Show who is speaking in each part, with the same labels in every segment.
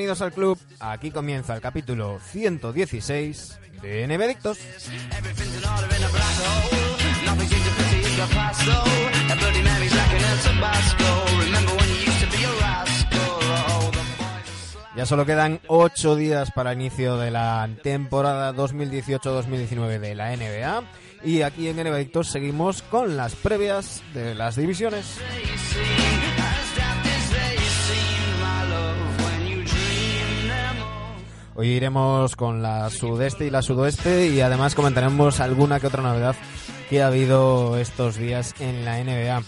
Speaker 1: Bienvenidos al club. Aquí comienza el capítulo 116 de Nevadictos. Ya solo quedan 8 días para el inicio de la temporada 2018-2019 de la NBA. Y aquí en Nevadictos seguimos con las previas de las divisiones. Hoy iremos con la sudeste y la sudoeste y además comentaremos alguna que otra novedad que ha habido estos días en la NBA.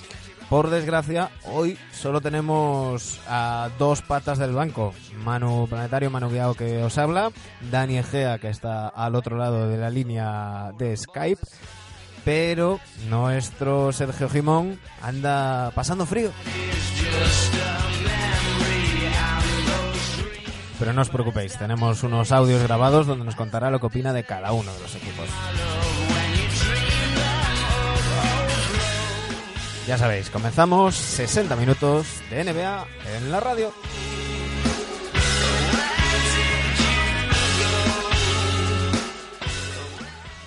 Speaker 1: Por desgracia, hoy solo tenemos a dos patas del banco. Manu Planetario, Manu Guiao que os habla, Dani Egea que está al otro lado de la línea de Skype, pero nuestro Sergio Jimón anda pasando frío. Pero no os preocupéis, tenemos unos audios grabados donde nos contará lo que opina de cada uno de los equipos. Ya sabéis, comenzamos 60 minutos de NBA en la radio.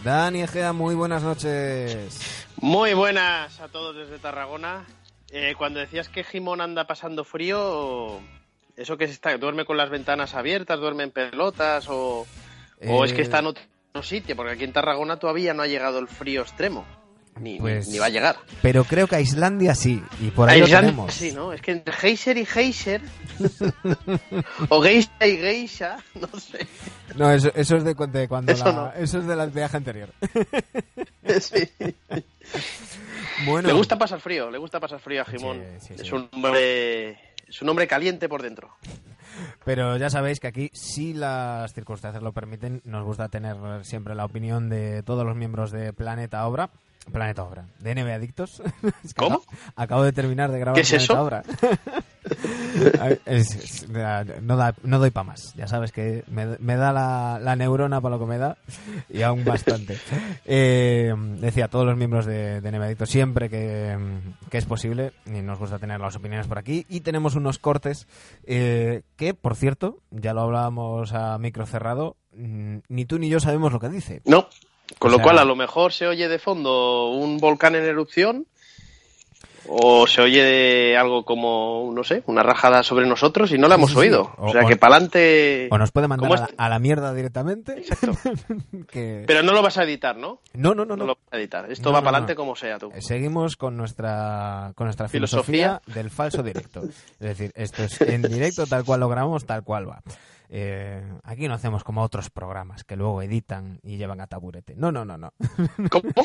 Speaker 1: Dani Egea, muy buenas noches.
Speaker 2: Muy buenas a todos desde Tarragona. Eh, cuando decías que Jimón anda pasando frío, ¿eso que está? ¿Duerme con las ventanas abiertas? ¿Duerme en pelotas? ¿O, o es que
Speaker 1: Eh,
Speaker 2: está en otro sitio? Porque aquí en Tarragona todavía no ha llegado el frío extremo. Ni,
Speaker 1: Pues-
Speaker 2: ni, ni va a llegar.
Speaker 1: Pero creo que a Islandia sí, y por ahí lo
Speaker 2: Island-
Speaker 1: tenemos.
Speaker 2: Sí, ¿no? Es que entre Geyser y Geyser, o Geisha y Geisha, no sé.
Speaker 1: No, eso, eso es de, cu- de cuando
Speaker 2: Eso
Speaker 1: la-
Speaker 2: no.
Speaker 1: eso es del viaje anterior.
Speaker 2: Sí.
Speaker 1: Bueno,
Speaker 2: Le gusta pasar frío, le gusta pasar frío a Jimón.
Speaker 1: Sí, sí,
Speaker 2: Es
Speaker 1: sí.
Speaker 2: un hombre... Es un hombre caliente por dentro.
Speaker 1: Pero ya sabéis que aquí, si las circunstancias lo permiten, nos gusta tener siempre la opinión de todos los miembros de Planeta Obra. Planeta Obra, de NB Adictos.
Speaker 2: ¿Cómo?
Speaker 1: Acabo, acabo de terminar de grabar
Speaker 2: ¿Qué es
Speaker 1: Planeta
Speaker 2: eso?
Speaker 1: Obra. Es- es- no, da- no doy para más. Ya sabes que me, me da la, la neurona para lo que me da y aún bastante. Eh, decía, todos los miembros de, de siempre que, que es posible, y nos gusta tener las opiniones por aquí. Y tenemos unos cortes eh, que, por cierto, ya lo hablábamos a micro cerrado, mm, ni tú ni yo sabemos lo que dice.
Speaker 2: No. Con
Speaker 1: O
Speaker 2: lo cual, a lo mejor se oye de fondo un volcán en erupción o se oye de algo como, no sé, una rajada sobre nosotros y no la hemos
Speaker 1: sí, sí.
Speaker 2: oído.
Speaker 1: O-
Speaker 2: O, sea
Speaker 1: o-
Speaker 2: que para adelante...
Speaker 1: O nos puede mandar
Speaker 2: ¿Cómo
Speaker 1: a la,
Speaker 2: está?
Speaker 1: a la mierda directamente.
Speaker 2: Exacto.
Speaker 1: que...
Speaker 2: Pero no lo vas a editar, ¿no?
Speaker 1: No, no, no,
Speaker 2: No,
Speaker 1: no.
Speaker 2: lo vas a editar. Esto
Speaker 1: No,
Speaker 2: va
Speaker 1: no,
Speaker 2: para adelante como sea tú.
Speaker 1: Eh, Seguimos con nuestra, con nuestra filosofía,
Speaker 2: Filosofía.
Speaker 1: del falso directo. Es decir, esto es en directo, tal cual lo grabamos, tal cual va. Eh, aquí no hacemos como otros programas que luego editan y llevan a taburete. No, no, no, no.
Speaker 2: ¿Cómo?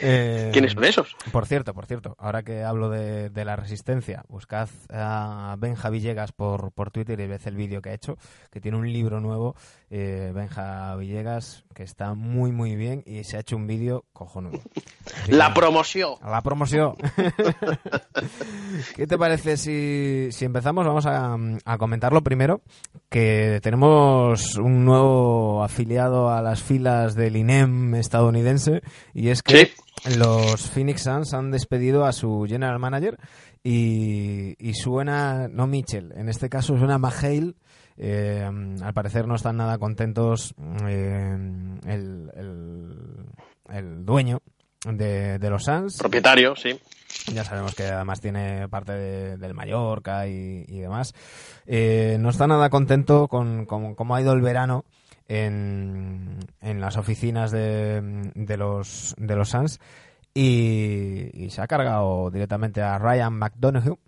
Speaker 1: Eh,
Speaker 2: ¿Quiénes son esos?
Speaker 1: Por cierto, por cierto, ahora que hablo de, de la resistencia, buscad a Benja Villegas por, por Twitter y ved el vídeo que ha hecho, que tiene un libro nuevo, eh, Benja Villegas, que está muy, muy bien y se ha hecho un vídeo cojonudo. Así
Speaker 2: La
Speaker 1: que-
Speaker 2: promoción.
Speaker 1: la promoción. ¿Qué te parece si, si empezamos? Vamos a, a comentarlo primero, que tenemos un nuevo afiliado a las filas del INEM estadounidense y es que
Speaker 2: Sí.
Speaker 1: los Phoenix Suns han despedido a su general manager y, y suena, no Mitchell, en este caso suena Mahale. Eh, al parecer no están nada contentos eh, el, el- el dueño de, de los Suns.
Speaker 2: Propietario, sí.
Speaker 1: Ya sabemos que además tiene parte de- del Mallorca y, y demás. Eh, no está nada contento con, cómo ha ido el verano en, en las oficinas de, de los de los Suns y, se ha cargado directamente a Ryan McDonough,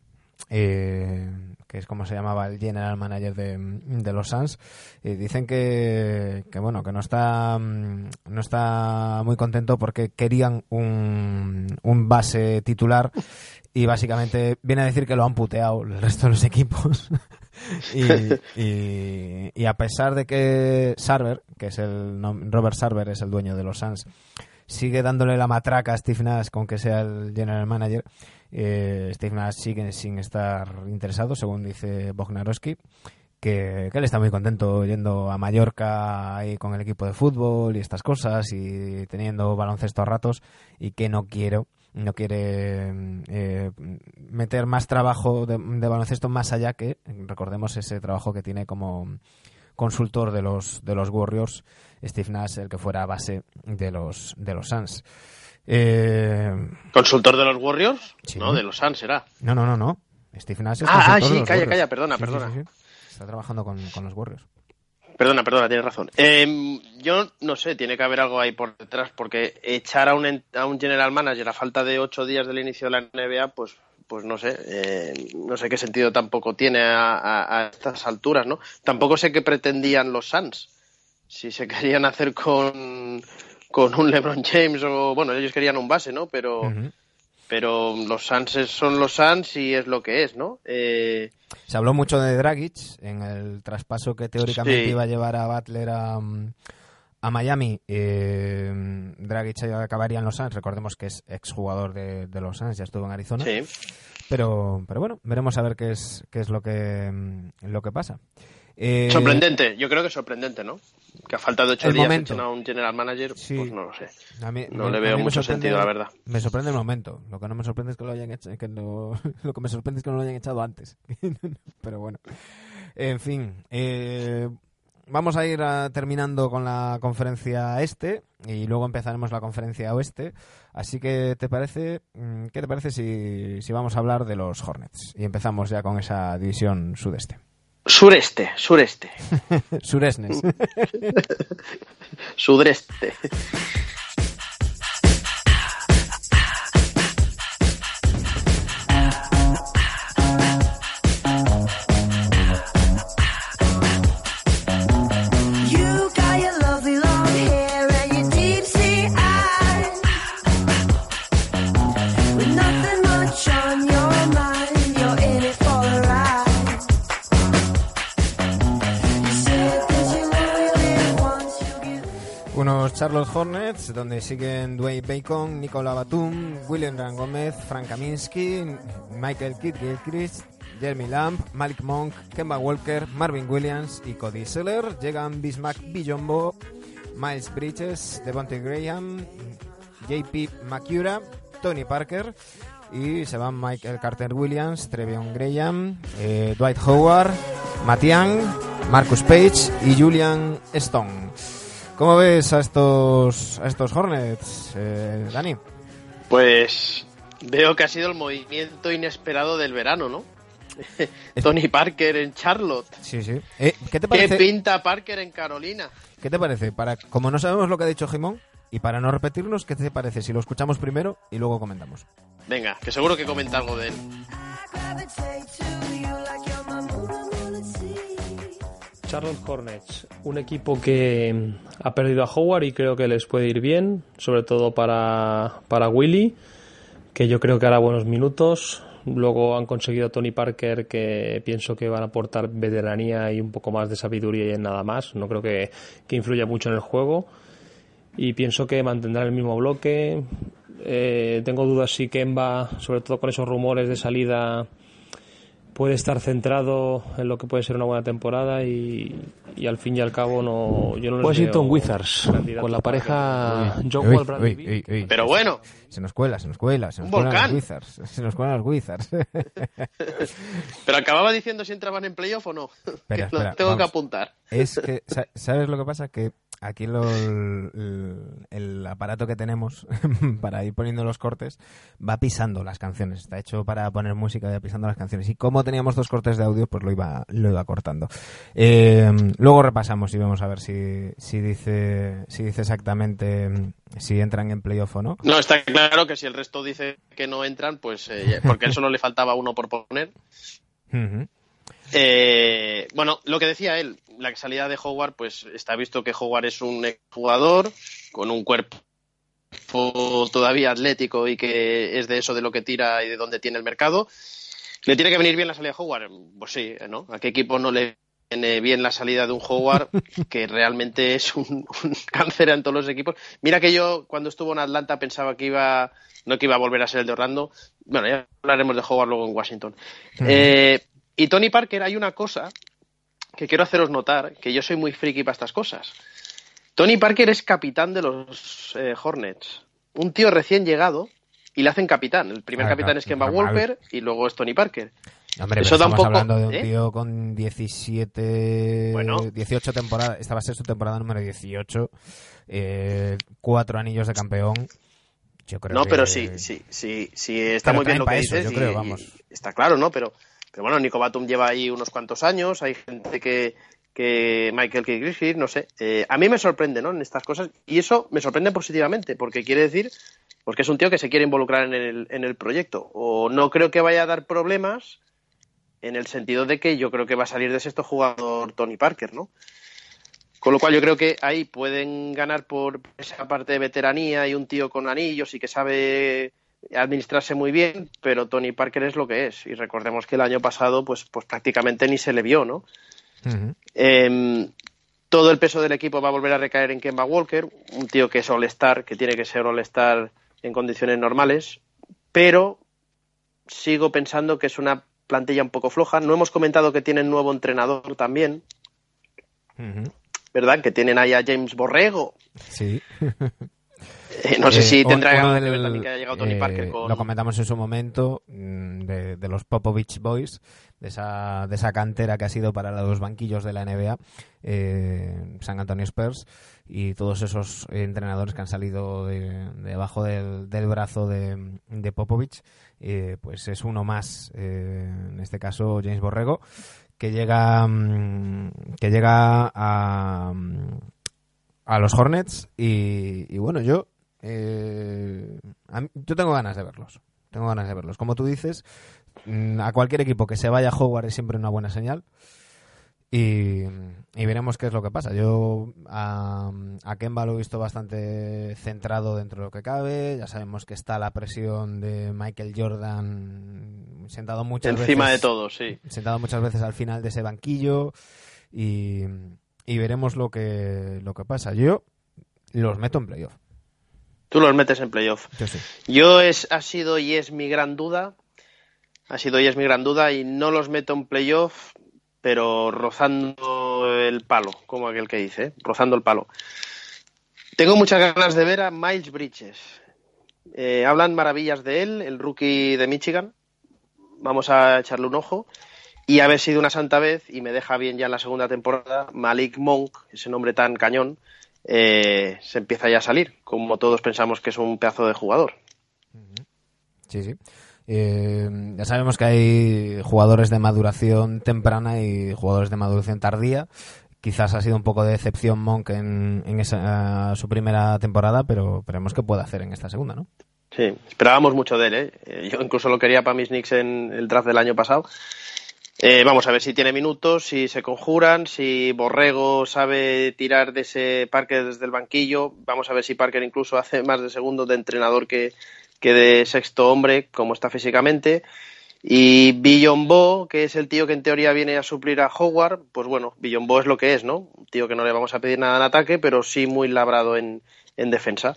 Speaker 1: eh, que es como se llamaba el general manager de, los Suns, y dicen que, que, bueno que no está mm, no está muy contento porque querían un, un base titular y básicamente viene a decir que lo han puteado el resto de los equipos. y, y, a pesar de que Sarver, que es el Robert Sarver es el dueño de los Suns, sigue dándole la matraca a Steve Nash con que sea el general manager, eh, Steve Nash sigue sin estar interesado, según dice Bognarowski. Que, él está muy contento yendo a Mallorca con el equipo de fútbol y estas cosas y teniendo baloncesto a ratos y que no quiero no quiere eh, meter más trabajo de, baloncesto más allá que, recordemos, ese trabajo que tiene como consultor de los, de los Warriors, Steve Nash, el que fuera base de los, de los Suns.
Speaker 2: Eh, ¿Consultor de los Warriors? No, de los Suns será.
Speaker 1: No, no, no, no. Steve Nash es
Speaker 2: Ah, ah sí, calla, calla, perdona, perdona.
Speaker 1: Está trabajando con, con los Warriors.
Speaker 2: Perdona, perdona, tienes razón. Em, yo no sé, tiene que haber algo ahí por detrás, porque echar a un, a un general manager a falta de ocho días del inicio de la NBA, pues, pues no sé, eh, no sé qué sentido tampoco tiene a, estas alturas, ¿no? Tampoco sé qué pretendían los Suns. Si se querían hacer con, con un LeBron James o, bueno, ellos querían un base, ¿no? Pero pero los Suns son los Suns y es lo que es, ¿no? Eh...
Speaker 1: Se habló mucho de Dragic en el traspaso que teóricamente iba a llevar a Butler a, a Miami. Eh, Dragic acabaría en los Suns, recordemos que es exjugador de, de los Suns, ya estuvo en Arizona. Sí. Pero, pero bueno, veremos a ver qué es, qué es lo que, lo que pasa.
Speaker 2: Eh, sorprendente, yo creo que sorprendente, ¿no? Que ha faltado ocho días momento. a un general manager, pues no lo sé. no le veo mucho sentido, la verdad.
Speaker 1: Me sorprende el momento. Lo que no me sorprende es que lo hayan hecho, que no, lo que me sorprende es que no lo hayan echado antes. Pero bueno, en fin. Eh, vamos a ir terminando con la conferencia este y luego empezaremos la conferencia oeste. Así que, ¿te parece, mm, qué te parece si, si vamos a hablar de los Hornets? Y empezamos ya con esa división sudeste.
Speaker 2: Sureste, sureste.
Speaker 1: Suresnes.
Speaker 2: Sudreste.
Speaker 1: Charlotte Hornets, donde siguen Dwayne Bacon, Nicola Batum, William Rangómez, Frank Kaminsky, Michael Kidd Gilchrist, Jeremy Lamb, Malik Monk, Kemba Walker, Marvin Williams y Cody Seller. Llegan Bismack Bijombo, Miles Bridges, Devontae Graham, JP Macura, Tony Parker y se van Michael Carter Williams, Trevion Graham, eh, Dwight Howard, Matian, Marcus Page y Julian Stone. ¿Cómo ves a estos, a estos Hornets, eh, Dani?
Speaker 2: Pues veo que ha sido el movimiento inesperado del verano, ¿no? Tony Parker en Charlotte.
Speaker 1: Sí, sí. Eh,
Speaker 2: ¿Qué te parece? ¿Qué pinta Parker en Carolina?
Speaker 1: ¿Qué te parece? Para, como no sabemos lo que ha dicho Jimón, y para no repetirnos, ¿qué te parece si lo escuchamos primero y luego comentamos?
Speaker 2: Venga, que seguro que comenta algo de él.
Speaker 3: Charlotte Hornets, un equipo que ha perdido a Howard y creo que les puede ir bien, sobre todo para, para Willy, que yo creo que hará buenos minutos. Luego han conseguido a Tony Parker, que pienso que van a aportar veteranía y un poco más de sabiduría y en nada más. No creo que, que influya mucho en el juego. Y pienso que mantendrá el mismo bloque. Eh, tengo dudas si Kemba, sobre todo con esos rumores de salida puede estar centrado en lo que puede ser una buena temporada y, al fin y al cabo no yo no
Speaker 4: Washington Wizards con la pareja John Wall
Speaker 2: Bradley pero bueno.
Speaker 1: Se nos cuela se nos cuela se nos cuelan los Wizards se nos cuelan los Wizards.
Speaker 2: Pero acababa diciendo si entraban en playoff o no espera, espera, tengo que apuntar.
Speaker 1: Es que sabes lo que pasa que aquí el, aparato que tenemos para ir poniendo los cortes va pisando las canciones. Está hecho para poner música y pisando las canciones. Y como teníamos dos cortes de audio, pues lo iba, lo iba cortando. Eh, luego repasamos y vamos a ver si, si, dice, si dice exactamente si entran en playoff o no.
Speaker 2: No, está claro que si el resto dice que no entran, pues eh, porque eso no le faltaba uno por poner. Eh, bueno, lo que decía él, la salida de Howard, pues está visto que Howard es un jugador con un cuerpo todavía atlético y que es de eso de lo que tira y de donde tiene el mercado. ¿Le tiene que venir bien la salida de Howard? Pues sí, ¿no? ¿A qué equipo no le viene bien la salida de un Howard que realmente es un, cáncer en todos los equipos? Mira que yo cuando estuvo en Atlanta pensaba que iba, no que iba a volver a ser el de Orlando. Bueno, ya hablaremos de Howard luego en Washington. eh, y Tony Parker, hay una cosa que quiero haceros notar, que yo soy muy friki para estas cosas. Tony Parker es capitán de los eh, Hornets. Un tío recién llegado y le hacen capitán. El primer capitán es Kemba Walker y luego es Tony Parker.
Speaker 1: Hombre, Eso da un poco... hablando de un ¿eh? tío con 17, bueno. 18 temporadas. Esta va a ser su temporada número 18. Eh, cuatro anillos de campeón. Yo creo
Speaker 2: no, pero sí, sí, sí, sí, está muy bien lo que dices. Yo creo, vamos. está claro, ¿no? Pero pero bueno, Nico Batum lleva ahí unos cuantos años, hay gente que, que Michael K. Griffith, no sé. Eh, a mí me sorprende, ¿no? En estas cosas. Y eso me sorprende positivamente, porque quiere decir pues que es un tío que se quiere involucrar en el, en el proyecto. O no creo que vaya a dar problemas en el sentido de que yo creo que va a salir de sexto jugador Tony Parker, ¿no? Con lo cual yo creo que ahí pueden ganar por esa parte de veteranía y un tío con anillos y que sabe administrarse muy bien, pero Tony Parker es lo que es. Y recordemos que el año pasado, pues, pues prácticamente ni se le vio, ¿no? Em, todo el peso del equipo va a volver a recaer en Kemba Walker, un tío que es All-Star, que tiene que ser All-Star en condiciones normales, pero sigo pensando que es una plantilla un poco floja. No hemos comentado que tienen nuevo entrenador también, ¿verdad? Que tienen ahí a James Borrego.
Speaker 1: Sí.
Speaker 2: Eh, no sé si eh, tendrá que ver que haya llegado Tony Parker eh,
Speaker 1: Lo comentamos en su momento mm, de, los Popovich Boys, de esa, de esa cantera que ha sido para los banquillos de la NBA, San Antonio Spurs, y todos esos entrenadores que han salido de, debajo del, brazo de, de Popovich, pues es uno más, en este caso James Borrego, que llega, mm, que llega a a los Hornets y, bueno, yo eh, yo tengo ganas de verlos. Tengo ganas de verlos. Como tú dices, mm, a cualquier equipo que se vaya a Howard es siempre una buena señal. Y, veremos qué es lo que pasa. Yo a, a, Kemba lo he visto bastante centrado dentro de lo que cabe. Ya sabemos que está la presión de Michael Jordan sentado muchas
Speaker 2: veces. Encima de todo, sí.
Speaker 1: Sentado muchas veces al final de ese banquillo. Y, y veremos lo que, lo que pasa. Yo los meto en playoff.
Speaker 2: Tú los metes en playoff.
Speaker 1: Yo sí.
Speaker 2: Yo es, ha sido y es mi gran duda. Ha sido y es mi gran duda y no los meto en playoff, pero rozando el palo, como aquel que dice, ¿eh? rozando el palo. Tengo muchas ganas de ver a Miles Bridges. Eh, hablan maravillas de él, el rookie de Michigan. Vamos a echarle un ojo. Y haber sido una santa vez, y me deja bien ya en la segunda temporada, Malik Monk, ese nombre tan cañón, eh, se empieza ya a salir, como todos pensamos que es un pedazo de jugador.
Speaker 1: Sí, sí. Eh, ya sabemos que hay jugadores de maduración temprana y jugadores de maduración tardía. Quizás ha sido un poco de decepción Monk en, esa, su primera temporada, pero veremos qué puede hacer en esta segunda, ¿no?
Speaker 2: Sí, esperábamos mucho de él. ¿eh? Yo incluso lo quería para mis Knicks en el draft del año pasado eh, vamos a ver si tiene minutos, si se conjuran, si Borrego sabe tirar de ese Parker desde el banquillo. Vamos a ver si Parker incluso hace más de segundo de entrenador que, que de sexto hombre, como está físicamente. Y Billonbo, que es el tío que en teoría viene a suplir a Howard, pues bueno, Billonbo es lo que es, ¿no? Un tío que no le vamos a pedir nada en ataque, pero sí muy labrado en, en defensa.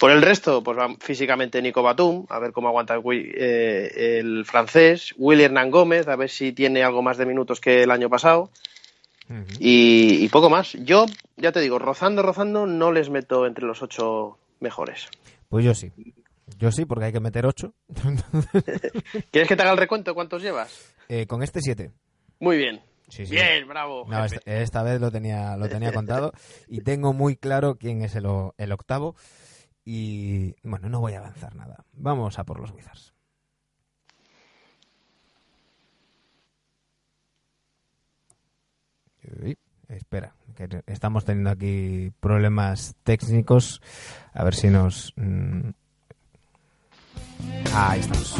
Speaker 2: Por el resto, pues va físicamente Nico Batum, a ver cómo aguanta el, eh, el francés. Willy Hernán Gómez, a ver si tiene algo más de minutos que el año pasado. y, poco más. Yo, ya te digo, rozando, rozando, no les meto entre los ocho mejores.
Speaker 1: Pues yo sí. Yo sí, porque hay que meter ocho.
Speaker 2: ¿Quieres que te haga el recuento? ¿Cuántos llevas?
Speaker 1: Eh, con este siete.
Speaker 2: Muy bien. Bien, bravo.
Speaker 1: esta, vez lo tenía, lo tenía contado y tengo muy claro quién es el, el octavo. Y bueno, no voy a avanzar nada. Vamos a por los Wizards. espera, que estamos teniendo aquí problemas técnicos. A ver si nos. Mm, ahí estamos.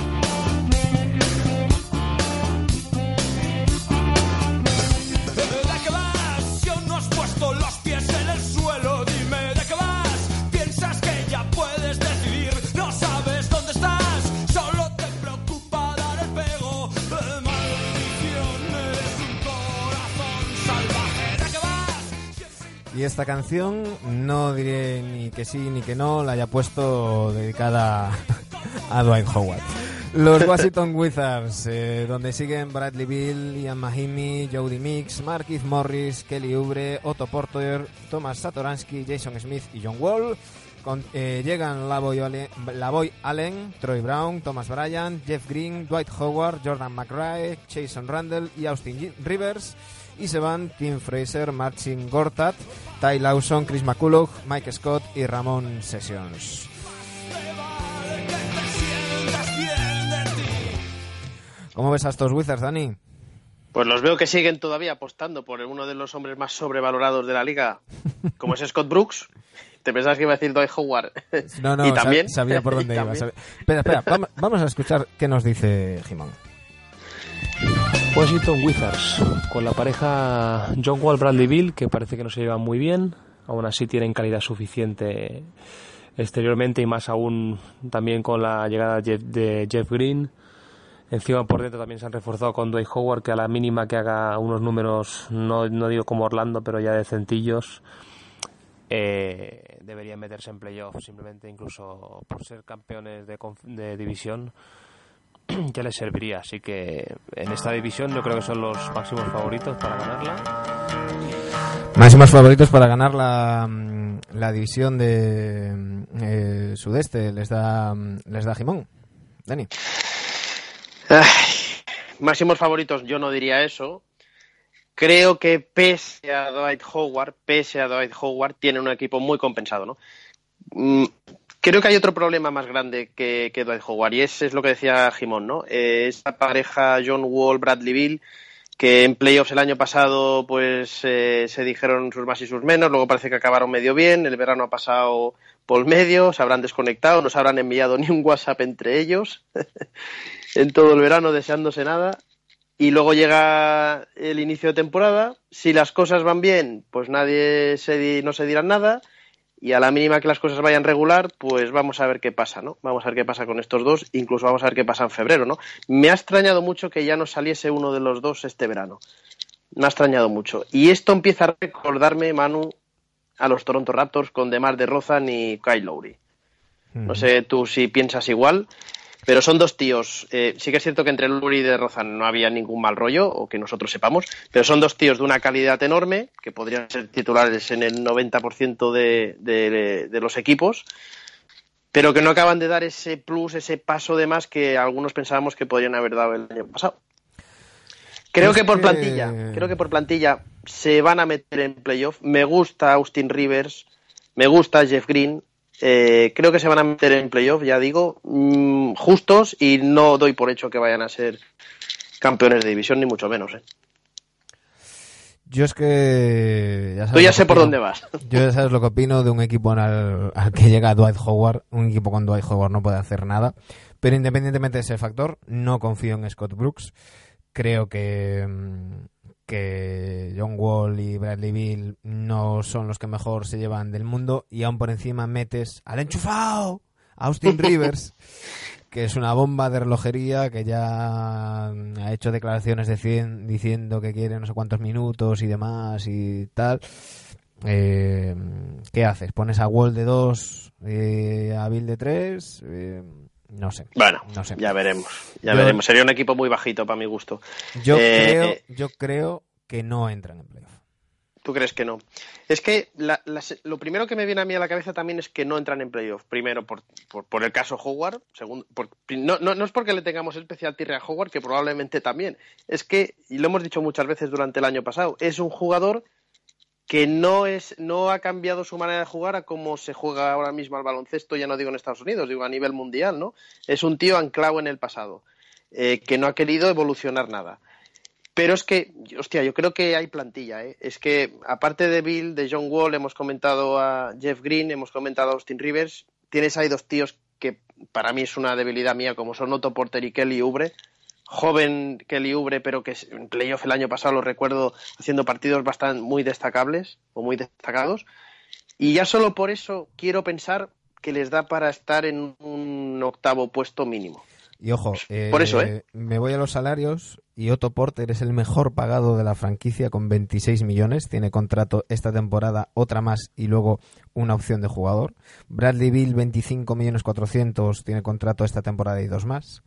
Speaker 1: Y esta canción no diré ni que sí ni que no, la haya puesto dedicada a Dwight Howard. Los Washington Wizards, eh, donde siguen Bradley Bill, Ian Mahimi, Jody Mix, Marquis Morris, Kelly Ubre, Otto Porter, Thomas Satoransky, Jason Smith y John Wall. Eh, llegan Lavoy Allen, Allen, Troy Brown, Thomas Bryan, Jeff Green, Dwight Howard, Jordan McRae, Jason Randall y Austin Rivers y se van Tim Fraser, Marcin Gortat, Ty Lawson, Chris McCullough, Mike Scott y Ramón Sessions. ¿Cómo ves a estos Wizards, Dani?
Speaker 2: Pues los veo que siguen todavía apostando por uno de los hombres más sobrevalorados de la liga, como es Scott Brooks. Te pensabas que iba a decir Dwight Howard.
Speaker 1: No, no, y también, sabía por dónde iba. Espera, espera, vamos a escuchar qué nos dice Jimón.
Speaker 4: Washington Wizards, con la pareja John Wall Bradley Bill, que parece que no se llevan muy bien, aún así tienen calidad suficiente exteriormente y más aún también con la llegada de Jeff Green. Encima por dentro también se han reforzado con Dwight Howard, que a la mínima que haga unos números, no, no digo como Orlando, pero ya de centillos, eh, deberían meterse en playoffs, simplemente incluso por ser campeones de, de división ya les serviría. Así que en esta división yo creo que son los máximos favoritos para ganarla.
Speaker 1: Máximos favoritos para ganar la, mm, la división de mm, eh, sudeste. Les da, mm, les da Jimón. Dani.
Speaker 2: máximos favoritos, yo no diría eso. Creo que pese a Dwight Howard, pese a Dwight Howard, tiene un equipo muy compensado, ¿no? Creo que hay otro problema más grande que, que Dwight Howard y ese es lo que decía Jimón, ¿no? Eh, esta pareja John Wall, Bradley Bill, que en playoffs el año pasado pues eh, se dijeron sus más y sus menos, luego parece que acabaron medio bien, el verano ha pasado por medio, se habrán desconectado, no se habrán enviado ni un WhatsApp entre ellos en todo el verano deseándose nada y luego llega el inicio de temporada, si las cosas van bien, pues nadie se, no se dirá nada y a la mínima que las cosas vayan regular, pues vamos a ver qué pasa, ¿no? Vamos a ver qué pasa con estos dos, incluso vamos a ver qué pasa en febrero, ¿no? Me ha extrañado mucho que ya no saliese uno de los dos este verano. Me ha extrañado mucho. Y esto empieza a recordarme, Manu, a los Toronto Raptors con Demar de Rozan y Kyle Lowry. No sé tú si piensas igual, pero son dos tíos. Eh, sí que es cierto que entre Luri y De Rozan no había ningún mal rollo, o que nosotros sepamos, pero son dos tíos de una calidad enorme, que podrían ser titulares en el 90% de, de, de los equipos, pero que no acaban de dar ese plus, ese paso de más que algunos pensábamos que podrían haber dado el año pasado. Creo que por plantilla, creo que por plantilla se van a meter en playoff. Me gusta Austin Rivers, me gusta Jeff Green, eh, creo que se van a meter en playoff, ya digo, mm, justos y no doy por hecho que vayan a ser campeones de división, ni mucho menos. ¿eh?
Speaker 1: Yo es que...
Speaker 2: Ya Tú ya sé por dónde vas.
Speaker 1: Yo ya sabes lo que opino de un equipo al, que llega Dwight Howard. Un equipo con Dwight Howard no puede hacer nada. Pero independientemente de ese factor, no confío en Scott Brooks. Creo que mm, que John Wall y Bradley Bill no son los que mejor se llevan del mundo y aún por encima metes al enchufado Austin Rivers que es una bomba de relojería que ya ha hecho declaraciones diciendo que quiere no sé cuántos minutos y demás y tal eh, ¿qué haces? ¿pones a Wall de 2 eh, a Bill de 3? Eh, no sé.
Speaker 2: Bueno, no sé. ya veremos. Ya veremos. Sería un equipo muy bajito para mi gusto.
Speaker 1: Yo, eh, creo, yo creo que no entran en playoff.
Speaker 2: ¿Tú crees que no? Es que lo primero que me viene a mí a la cabeza también es que no entran en playoff. Primero, por, por, el caso Howard. Segundo, no, no, es porque le tengamos especial tirre a Howard, que probablemente también. Es que, y lo hemos dicho muchas veces durante el año pasado, es un jugador que no, es, no ha cambiado su manera de jugar a cómo se juega ahora mismo al baloncesto, ya no digo en Estados Unidos, digo a nivel mundial, ¿no? Es un tío anclado en el pasado, eh, que no ha querido evolucionar nada. Pero es que, hostia, yo creo que hay plantilla. ¿eh? Es que, aparte de Bill, de John Wall, hemos comentado a Jeff Green, hemos comentado a Austin Rivers. Tienes ahí dos tíos que para mí es una debilidad mía, como son Otto Porter y Kelly Ubre. Joven Kelly Ubre, pero que en playoff el año pasado lo recuerdo haciendo partidos bastante muy destacables o muy destacados. Y ya solo por eso quiero pensar que les da para estar en un octavo puesto mínimo.
Speaker 1: Y ojo, Por eso, ¿eh? me voy a los salarios y Otto Porter es el mejor pagado de la franquicia con 26 millones. Tiene contrato esta temporada, otra más y luego una opción de jugador. Bradley Bill, 25 millones 400, tiene contrato esta temporada y dos más.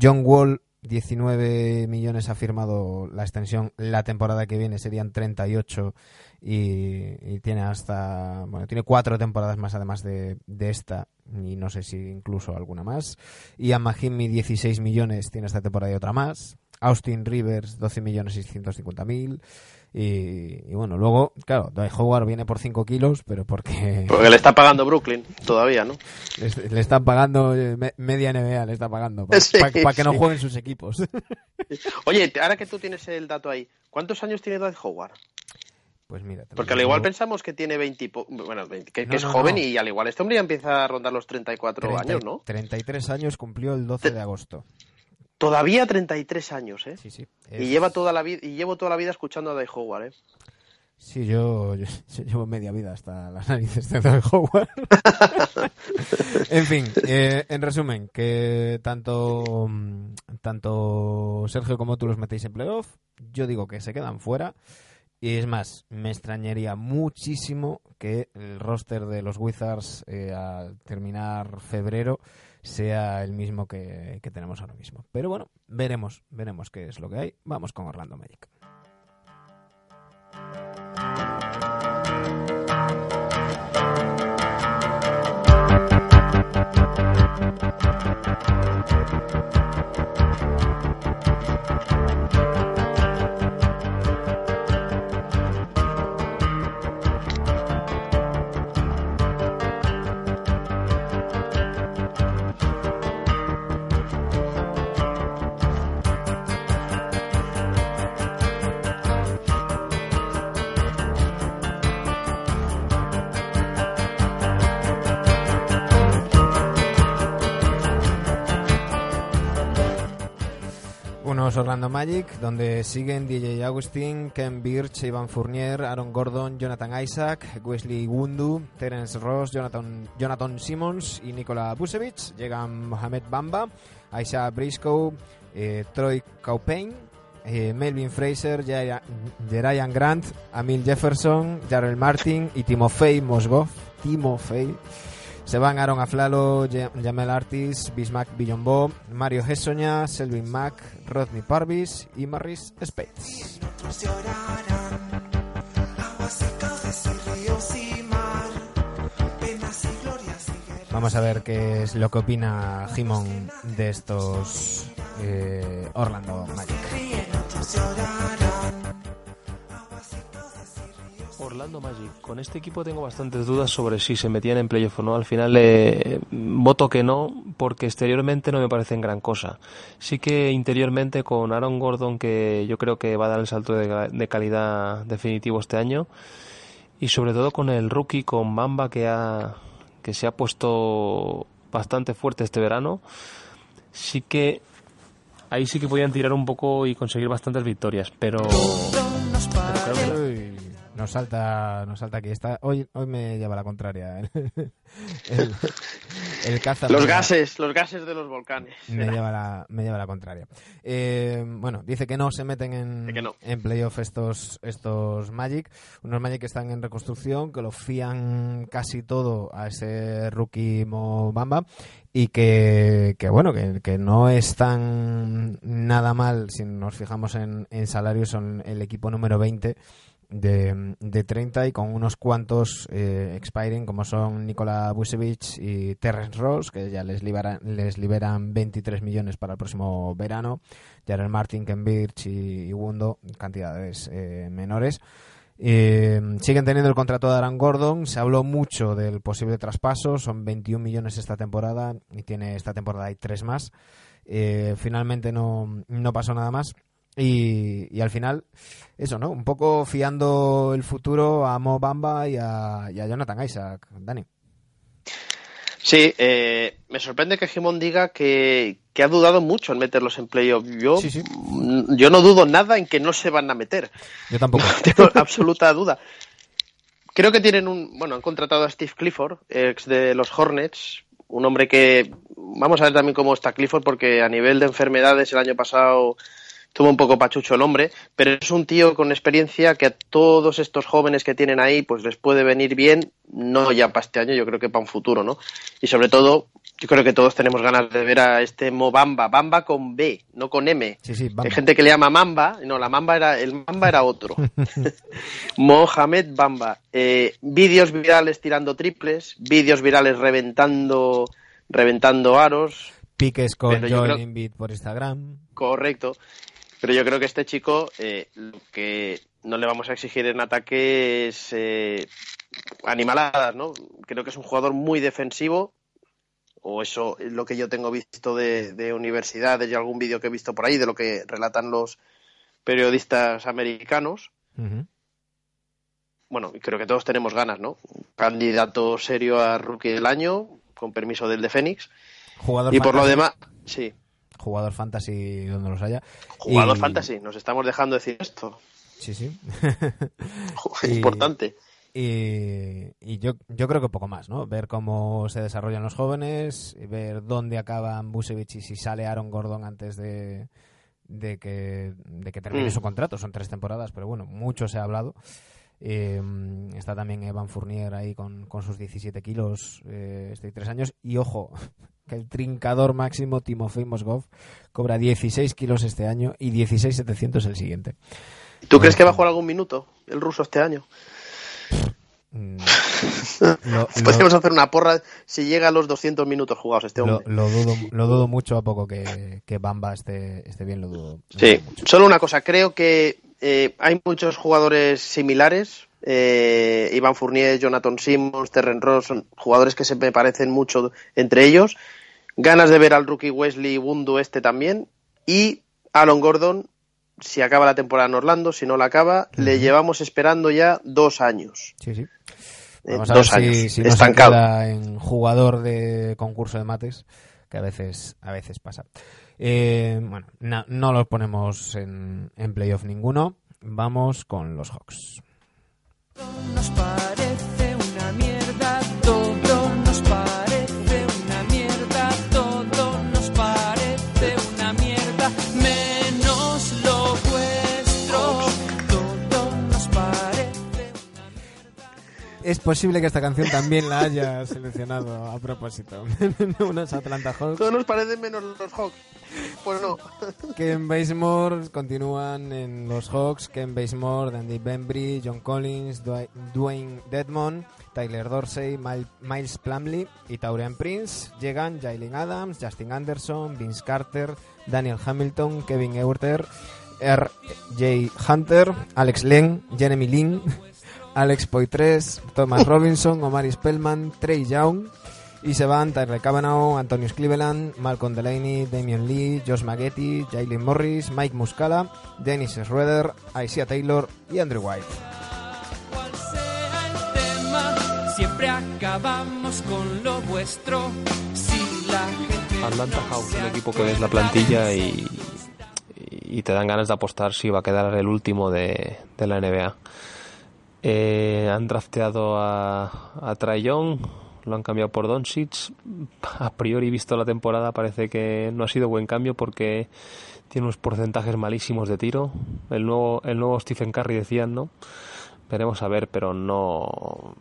Speaker 1: John Wall, 19 millones ha firmado la extensión. La temporada que viene serían 38 y, tiene hasta, bueno, tiene cuatro temporadas más además de, esta y no sé si incluso alguna más. Y a Mahimi 16 millones tiene esta temporada y otra más. Austin Rivers 12 millones 650 mil. Y, bueno, luego, claro, Dwight Howard viene por 5 kilos, pero porque...
Speaker 2: Porque le está pagando Brooklyn todavía, ¿no?
Speaker 1: Le, está pagando, eh, media NBA le está pagando, para, que no jueguen sus equipos.
Speaker 2: Oye, ahora que tú tienes el dato ahí, ¿cuántos años tiene Dwight Howard?
Speaker 1: Pues mira.
Speaker 2: Porque al igual pensamos que tiene 20, bueno, que, es joven y al igual este hombre ya empieza a rondar los 34 años, ¿no?
Speaker 1: 33 años cumplió el 12 de agosto.
Speaker 2: Todavía 33 años, ¿eh?
Speaker 1: Sí, sí.
Speaker 2: Y lleva toda la vida y llevo toda la vida escuchando a Dave Howard, ¿eh?
Speaker 1: Sí, yo, llevo media vida hasta las narices de Howard. en fin, eh, en resumen, que tanto, tanto Sergio como tú los metéis en playoff, yo digo que se quedan fuera. Y es más, me extrañaría muchísimo que el roster de los Wizards eh, al terminar febrero sea el mismo que, que tenemos ahora mismo. Pero bueno, veremos, veremos qué es lo que hay. Vamos con Orlando Magic. Orlando Magic, donde siguen DJ Agustín, Ken Birch, Ivan Fournier, Aaron Gordon, Jonathan Isaac, Wesley Wundu, Terence Ross, Jonathan, Jonathan Simmons y Nikola Busevich. Llegan Mohamed Bamba, Aisha Briscoe, eh, Troy Caupain, eh, Melvin Fraser, Jerian Grant, Amil Jefferson, Jarrell Martin y Timofey Mosgov. Timofey. Se van Aaron Aflalo, Jamel Artis, Bismack Billonbo, Mario Hessoña, Selvin Mack, Rodney Parvis y Morris Spates. Vamos a ver qué es lo que opina Jimón de estos eh, Orlando Magic.
Speaker 4: Orlando Magic. Con este equipo tengo bastantes dudas sobre si se metían en playoff o no. Al final eh, voto que no, porque exteriormente no me parecen gran cosa. Sí que interiormente con Aaron Gordon, que yo creo que va a dar el salto de, calidad definitivo este año. Y sobre todo con el rookie, con Mamba, que, ha, que se ha puesto bastante fuerte este verano. Sí que ahí sí que podían tirar un poco y conseguir bastantes victorias, pero,
Speaker 1: nos salta, nos salta aquí. Está, hoy, hoy me lleva la contraria.
Speaker 2: El, caza los gases, los gases de los volcanes.
Speaker 1: Me lleva la, me lleva la contraria. Eh, bueno, dice que no se meten en, en playoff estos, estos Magic. Unos Magic que están en reconstrucción, que lo fían casi todo a ese rookie Mo Bamba y que, que bueno, que, que, no están nada mal si nos fijamos en, en salarios, son el equipo número 20 de, de 30 y con unos cuantos eh, expiring como son Nikola Vucevic y Terrence Ross, que ya les, liberan, les liberan 23 millones para el próximo verano, Jared Martin, Ken Birch y, y Wundo, cantidades eh, menores. Eh, siguen teniendo el contrato de Aaron Gordon. Se habló mucho del posible traspaso. Son 21 millones esta temporada y tiene esta temporada hay tres más. Eh, finalmente no, no pasó nada más. Y, y, al final, eso, ¿no? Un poco fiando el futuro a Mo Bamba y a, y a Jonathan Isaac. Dani.
Speaker 2: Sí, eh, me sorprende que Jimón diga que, que, ha dudado mucho en meterlos en playoff. Yo,
Speaker 1: sí, sí.
Speaker 2: yo no dudo nada en que no se van a meter.
Speaker 1: Yo tampoco.
Speaker 2: No tengo absoluta duda. Creo que tienen un. Bueno, han contratado a Steve Clifford, ex de los Hornets, un hombre que. Vamos a ver también cómo está Clifford, porque a nivel de enfermedades el año pasado tuvo un poco pachucho el hombre, pero es un tío con experiencia que a todos estos jóvenes que tienen ahí, pues les puede venir bien, no ya para este año, yo creo que para un futuro, ¿no? Y sobre todo, yo creo que todos tenemos ganas de ver a este Mobamba, Bamba con B, no con M.
Speaker 1: Sí, sí,
Speaker 2: Hay gente que le llama Mamba, no, la Mamba era, el Mamba era otro. Mohamed Bamba. Eh, vídeos virales tirando triples, vídeos virales reventando, reventando aros.
Speaker 1: Piques con Joel Embiid por Instagram.
Speaker 2: Correcto. Pero yo creo que este chico, eh, lo que no le vamos a exigir en ataque es eh, animaladas, ¿no? Creo que es un jugador muy defensivo, o eso es lo que yo tengo visto de, de universidades y algún vídeo que he visto por ahí, de lo que relatan los periodistas americanos.
Speaker 1: Uh -huh.
Speaker 2: Bueno, creo que todos tenemos ganas, ¿no? Candidato serio a rookie del año, con permiso del de Fénix.
Speaker 1: Jugador
Speaker 2: y por lo demás, sí
Speaker 1: jugador fantasy donde los haya.
Speaker 2: Jugador y... fantasy, nos estamos dejando decir esto.
Speaker 1: Sí, sí.
Speaker 2: Importante.
Speaker 1: Y, y, yo, yo creo que poco más, ¿no? Ver cómo se desarrollan los jóvenes, ver dónde acaban Busevich y si sale Aaron Gordon antes de, de, que, de que termine mm. su contrato. Son tres temporadas, pero bueno, mucho se ha hablado. Eh, está también Evan Fournier ahí con, con sus 17 kilos, eh, este tres años. Y ojo, que el trincador máximo Timofey Mosgov cobra 16 kilos este año y 16.700 el siguiente.
Speaker 2: ¿Tú crees que va a jugar algún minuto el ruso este año?
Speaker 1: Mm,
Speaker 2: lo, Podríamos hacer una porra si llega a los 200 minutos jugados este hombre.
Speaker 1: Lo, lo dudo, lo dudo mucho a poco que, que Bamba esté, esté, bien, lo dudo.
Speaker 2: Sí, dudo solo una cosa, creo que eh, hay muchos jugadores similares. Eh, Iván Fournier, Jonathan Simmons, Terren Ross, son jugadores que se me parecen mucho entre ellos. Ganas de ver al rookie Wesley Bundu este también. Y Alon Gordon, si acaba la temporada en Orlando, si no la acaba, le llevamos esperando ya dos años.
Speaker 1: Sí, sí.
Speaker 2: Eh,
Speaker 1: Vamos a
Speaker 2: dos
Speaker 1: ver si,
Speaker 2: años.
Speaker 1: si no
Speaker 2: estancado.
Speaker 1: se queda en jugador de concurso de mates, que a veces, a veces pasa. Eh, bueno, no, no, los ponemos en, en playoff ninguno. Vamos con los Hawks.
Speaker 5: Nos parece
Speaker 1: Es posible que esta canción también la haya seleccionado a propósito. Unos Atlanta Hawks.
Speaker 2: Todo nos parece menos los Hawks. Pues no.
Speaker 1: Ken Basemore continúan en los Hawks. Ken Basemore, Dandy Bembry, John Collins, Dwayne Dedmon, Tyler Dorsey, Miles Plumley y Taurean Prince. Llegan Jalen Adams, Justin Anderson, Vince Carter, Daniel Hamilton, Kevin Eurter, R.J. Hunter, Alex Len, Jeremy Lin, Alex Poitres, Thomas Robinson, Omar Spellman, Trey Young. Y se van Tyler Cavanaugh, Antonius Cleveland, Malcolm Delaney, Damian Lee, Josh Maggetti, Jalen Morris, Mike Muscala, Dennis Schroeder, Isaiah Taylor y Andrew White.
Speaker 5: Cual sea el tema, siempre acabamos con lo vuestro. Si la gente
Speaker 4: Atlanta Hawks, un equipo que ves la plantilla y, y te dan ganas de apostar si va a quedar el último de, de la NBA. Eh, han drafteado a, a lo han cambiado por Doncic. A priori, visto la temporada, parece que no ha sido buen cambio porque tiene unos porcentajes malísimos de tiro. El nuevo, el nuevo Stephen Curry decían, ¿no? Veremos a ver, pero no,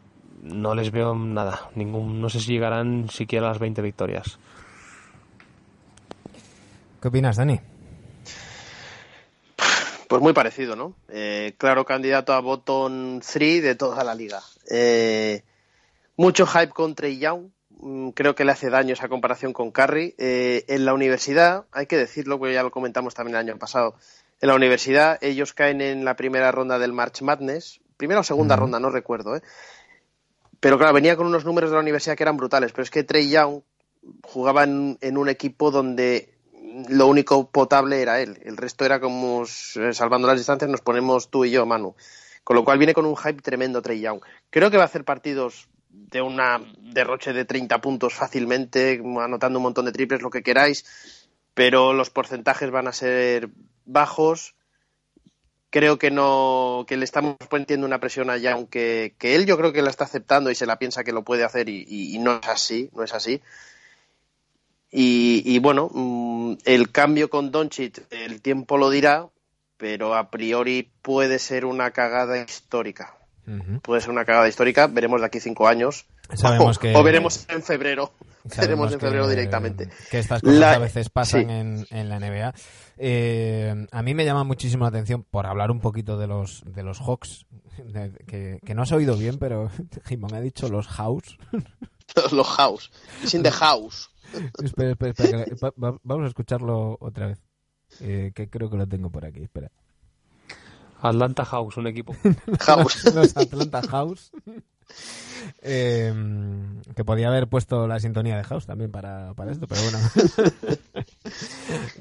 Speaker 4: no les veo nada. Ningún, no sé si llegarán siquiera a las 20 victorias.
Speaker 1: ¿Qué opinas, Dani?
Speaker 2: Pues muy parecido, ¿no? Eh, claro candidato a bottom 3 de toda la liga. Eh, mucho hype con Trey Young. Mm, Creo que le hace daño esa comparación con Curry. Eh, en la universidad, hay que decirlo, porque ya lo comentamos también el año pasado. En la universidad, ellos caen en la primera ronda del March Madness. Primera o segunda ronda, no recuerdo, ¿eh? Pero claro, venía con unos números de la universidad que eran brutales. Pero es que Trey Young jugaba en, en un equipo donde lo único potable era él. El resto era como, eh, salvando las distancias, nos ponemos tú y yo, Manu. Con lo cual viene con un hype tremendo Trey Young. Creo que va a hacer partidos de una derroche de 30 puntos fácilmente, anotando un montón de triples, lo que queráis, pero los porcentajes van a ser bajos. Creo que no, que le estamos poniendo una presión a Young que, él yo creo que la está aceptando y se la piensa que lo puede hacer y no es así, no es así. Y, y bueno, mm, el cambio con Doncic, el tiempo lo dirá, pero a priori puede ser una cagada histórica. Puede ser una cagada histórica, veremos de aquí cinco años.
Speaker 1: Sabemos
Speaker 2: o,
Speaker 1: que-
Speaker 2: o veremos en febrero. Veremos en
Speaker 1: que-
Speaker 2: febrero directamente.
Speaker 1: Que estas cosas
Speaker 2: La-
Speaker 1: a veces pasan
Speaker 2: sí.
Speaker 1: en, en la NBA. Eh, a mí me llama muchísimo la atención, por hablar un poquito de los, de los Hawks, de- que, que no has oído bien, pero Jimón ha dicho los House.
Speaker 2: Los house. It's in the house.
Speaker 1: Espera, espera, espera, que- va- va- vamos a escucharlo otra vez. Eh, que creo que lo tengo por aquí, espera.
Speaker 4: Atlanta House, un equipo.
Speaker 2: House.
Speaker 1: los Atlanta House. Eh, que podía haber puesto la sintonía de House también para, para esto, pero bueno.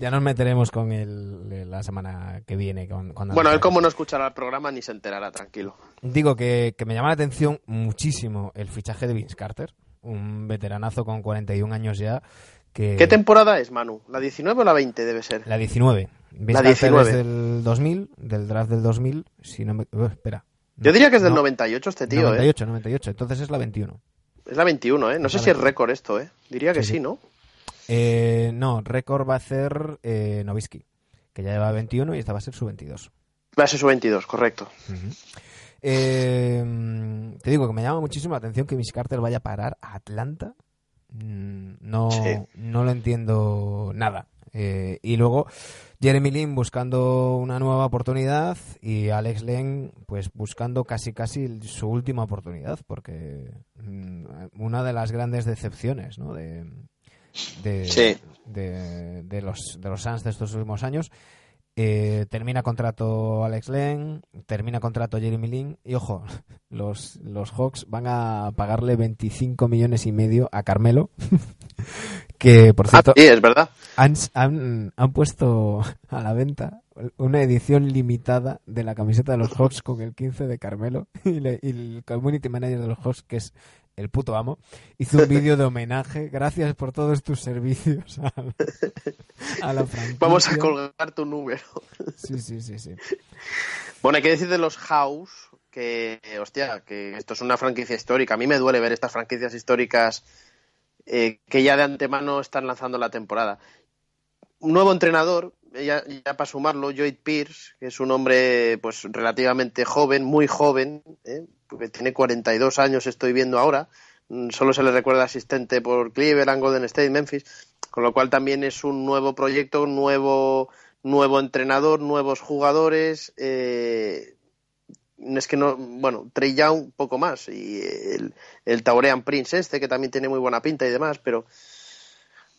Speaker 1: ya nos meteremos con el, la semana que viene. Con, cuando
Speaker 2: Bueno, él como no escuchará el programa ni se enterará, tranquilo.
Speaker 1: Digo que, que me llama la atención muchísimo el fichaje de Vince Carter, un veteranazo con 41 años ya. Que
Speaker 2: ¿Qué temporada es, Manu? ¿La 19 o la 20 debe ser?
Speaker 1: La 19. Vince
Speaker 2: La
Speaker 1: Carter
Speaker 2: 19.
Speaker 1: es del 2000, del draft del 2000. Si no me... uh, espera.
Speaker 2: Yo diría que es del
Speaker 1: No,
Speaker 2: 98 este tío, ¿eh?
Speaker 1: 98, 98. Entonces es la 21.
Speaker 2: Es la 21, ¿eh? No sé si es
Speaker 1: 21.
Speaker 2: récord esto, ¿eh? Diría que
Speaker 1: Sí,
Speaker 2: sí,
Speaker 1: sí.
Speaker 2: ¿no?
Speaker 1: Eh, no, récord va a ser eh, Novisky, que ya lleva 21 y esta va a ser su 22.
Speaker 2: Va a ser su 22, correcto.
Speaker 1: Ujú. Eh, te digo que me llama muchísimo la atención que Miss Carter vaya a parar a Atlanta. Mm, No,
Speaker 2: Sí.
Speaker 1: no lo entiendo nada. Eh, y luego Jeremy Lin buscando una nueva oportunidad y Alex Len pues buscando casi casi su última oportunidad porque mm, una de las grandes decepciones ¿no? de, de,
Speaker 2: Sí.
Speaker 1: de, de los de los Suns de estos últimos años eh, termina contrato Alex Len, termina contrato Jeremy Lin y ojo, los, los Hawks van a pagarle 25 millones y medio a Carmelo, que por
Speaker 2: Ah,
Speaker 1: cierto
Speaker 2: sí, es verdad.
Speaker 1: han, han, han puesto a la venta una edición limitada de la camiseta de los Hawks con el 15 de Carmelo y, le- y el community manager de los Hawks, que es el puto amo, hizo un vídeo de homenaje. Gracias por todos tus servicios a, la- a la franquicia.
Speaker 2: Vamos a colgar tu número.
Speaker 1: Sí, sí, sí, sí.
Speaker 2: Bueno, hay que decir de los House que, hostia, que esto es una franquicia histórica. A mí me duele ver estas franquicias históricas eh, que ya de antemano están lanzando la temporada. Un nuevo entrenador, ya, ya para sumarlo, Lloyd Pierce, que es un hombre pues relativamente joven, muy joven, ¿eh? Porque tiene 42 años, estoy viendo ahora. Mm, Solo se le recuerda asistente por Cleveland, Golden State, Memphis, con lo cual también es un nuevo proyecto, un nuevo nuevo entrenador, nuevos jugadores. eh, es que no, bueno, Trey Young poco más y el, el Taurean Prince este que también tiene muy buena pinta y demás, pero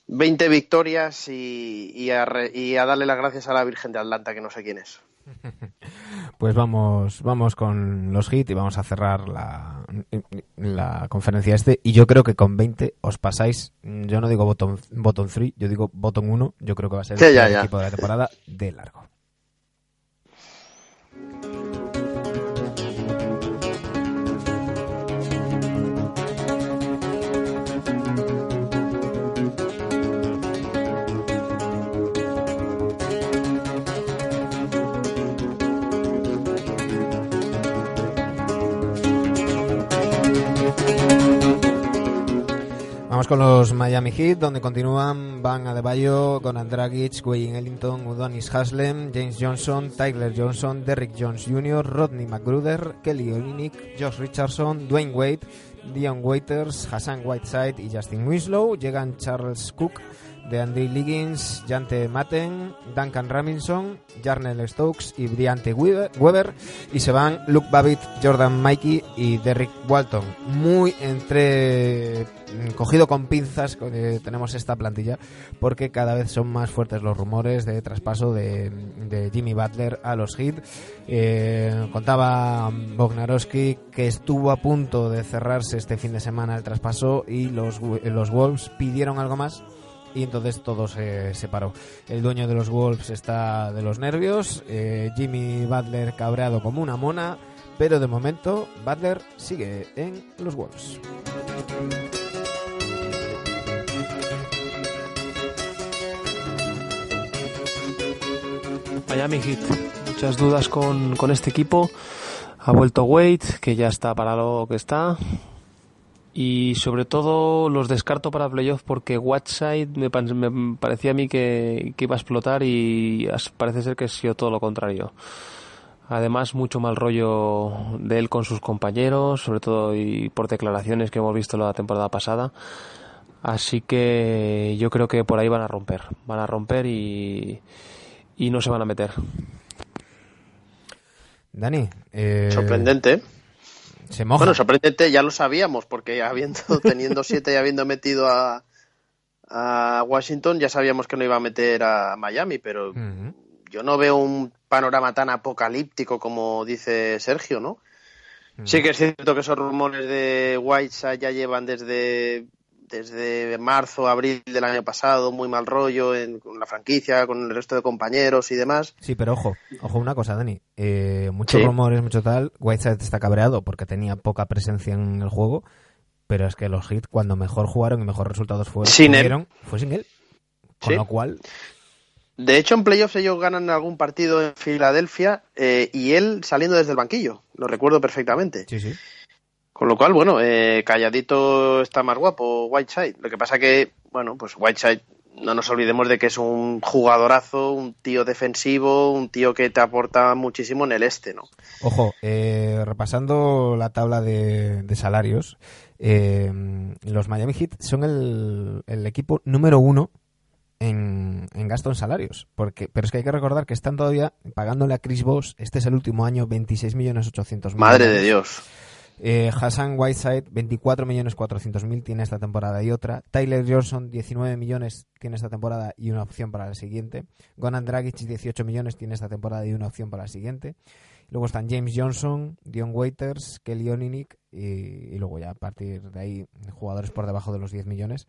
Speaker 2: 20 victorias y, y, a, y a darle las gracias a la Virgen de Atlanta que no sé quién es.
Speaker 1: Pues vamos, vamos con los hits y vamos a cerrar la, la conferencia este. Y yo creo que con 20 os pasáis, yo no digo bottom, bottom 3, yo digo bottom 1. Yo creo que va a ser
Speaker 2: Sí,
Speaker 1: el
Speaker 2: ya,
Speaker 1: peor
Speaker 2: ya.
Speaker 1: equipo de la temporada de largo. Vamos con los Miami Heat, donde continúan Van Adebayo, Goran Dragic, Wayne Ellington, Udonis Haslem, James Johnson, Tyler Johnson, Derrick Jones Jr., Rodney McGruder, Kelly Olynyk, Josh Richardson, Dwayne Wade, Dion Waiters, Hassan Whiteside y Justin Winslow. Llegan Charles Cook, de Andy Liggins, Jante Matten, Duncan Robinson, Jarnell Stokes y Briante Weber. Y se van Luke Babbitt, Jordan Mikey y Derrick Walton. Muy entre mm, cogido con pinzas eh, tenemos esta plantilla porque cada vez son más fuertes los rumores de traspaso de, Jimmy Butler a los Heat. Eh, contaba Bognarowski que estuvo a punto de cerrarse este fin de semana el traspaso y los, los Wolves pidieron algo más y entonces todo se separó. El dueño de los Wolves está de los nervios, eh, Jimmy Butler cabreado como una mona, pero de momento Butler sigue en los Wolves.
Speaker 4: Miami Heat, muchas dudas con, con este equipo. Ha vuelto Wade, que ya está para lo que está y sobre todo los descarto para playoff porque Whiteside me, me parecía a mí que, iba a explotar y parece ser que ha sido todo lo contrario. Además, mucho mal rollo de él con sus compañeros, sobre todo y por declaraciones que hemos visto la temporada pasada. Así que yo creo que por ahí van a romper, van a romper y, y no se van a meter.
Speaker 1: Dani, eh...
Speaker 2: sorprendente. Bueno, sorprendente, ya lo sabíamos, porque habiendo teniendo siete y habiendo metido a, a Washington, ya sabíamos que no iba a meter a Miami, pero yo no veo un panorama tan apocalíptico como dice Sergio, ¿no? Sí que es cierto que esos rumores de Whiteside ya llevan desde desde marzo, abril del año pasado, muy mal rollo en, con la franquicia, con el resto de compañeros y demás.
Speaker 1: Sí, pero ojo, ojo una cosa, Dani. Eh, muchos rumores, mucho tal. Whiteside está cabreado porque tenía poca presencia en el juego, pero es que los hits, cuando mejor jugaron y mejor resultados fueron,
Speaker 2: sin él.
Speaker 1: fue sin él. Con lo cual.
Speaker 2: De hecho, en playoffs ellos ganan algún partido en Filadelfia eh, y él saliendo desde el banquillo. Lo recuerdo perfectamente.
Speaker 1: Sí, sí.
Speaker 2: Con lo cual, bueno, eh, calladito está más guapo Whiteside. Lo que pasa que, bueno, pues Whiteside, no nos olvidemos de que es un jugadorazo, un tío defensivo, un tío que te aporta muchísimo en el este, ¿no?
Speaker 1: Ojo, eh, repasando la tabla de, salarios, eh, los Miami Heat son el, equipo número uno en, en, gasto en salarios. Porque, pero es que hay que recordar que están todavía pagándole a Chris Voss, este es el último año, 26 millones 800
Speaker 2: Madre de Dios.
Speaker 1: Eh, Hassan Whiteside, 24 millones 400 mil tiene esta temporada y otra. Tyler Johnson, 19 millones tiene esta temporada y una opción para la siguiente. Gonan Dragic, 18 millones tiene esta temporada y una opción para la siguiente. Luego están James Johnson, Dion Waiters, Kelly Oninick y, luego ya a partir de ahí jugadores por debajo de los 10 millones.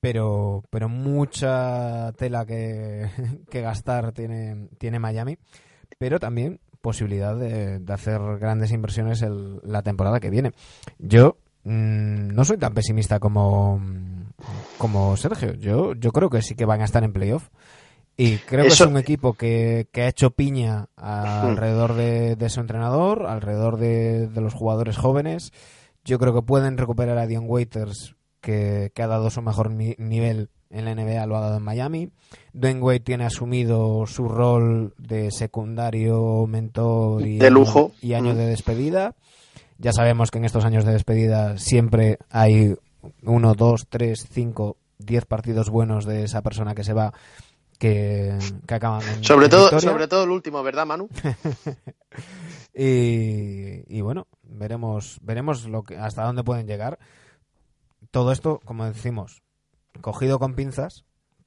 Speaker 1: Pero, pero mucha tela que, que gastar tiene, tiene Miami. Pero también posibilidad de, hacer grandes inversiones el, la temporada que viene. Yo mm, no soy tan pesimista como, como Sergio. Yo, yo creo que sí que van a estar en playoff. Y creo que es un equipo que, que ha hecho piña alrededor de, su entrenador, alrededor de, los jugadores jóvenes. Yo creo que pueden recuperar a Dion Waiters, que, que ha dado su mejor nivel en la NBA lo ha dado en Miami. Dwayne Wade tiene asumido su rol de secundario, mentor y,
Speaker 2: de lujo.
Speaker 1: Año, y año de despedida. Ya sabemos que en estos años de despedida siempre hay uno, dos, tres, cinco, diez partidos buenos de esa persona que se va que, acaban en
Speaker 2: sobre todo sobre todo el último verdad Manu
Speaker 1: y, y, bueno veremos veremos lo que hasta dónde pueden llegar todo esto como decimos cogido con pinzas,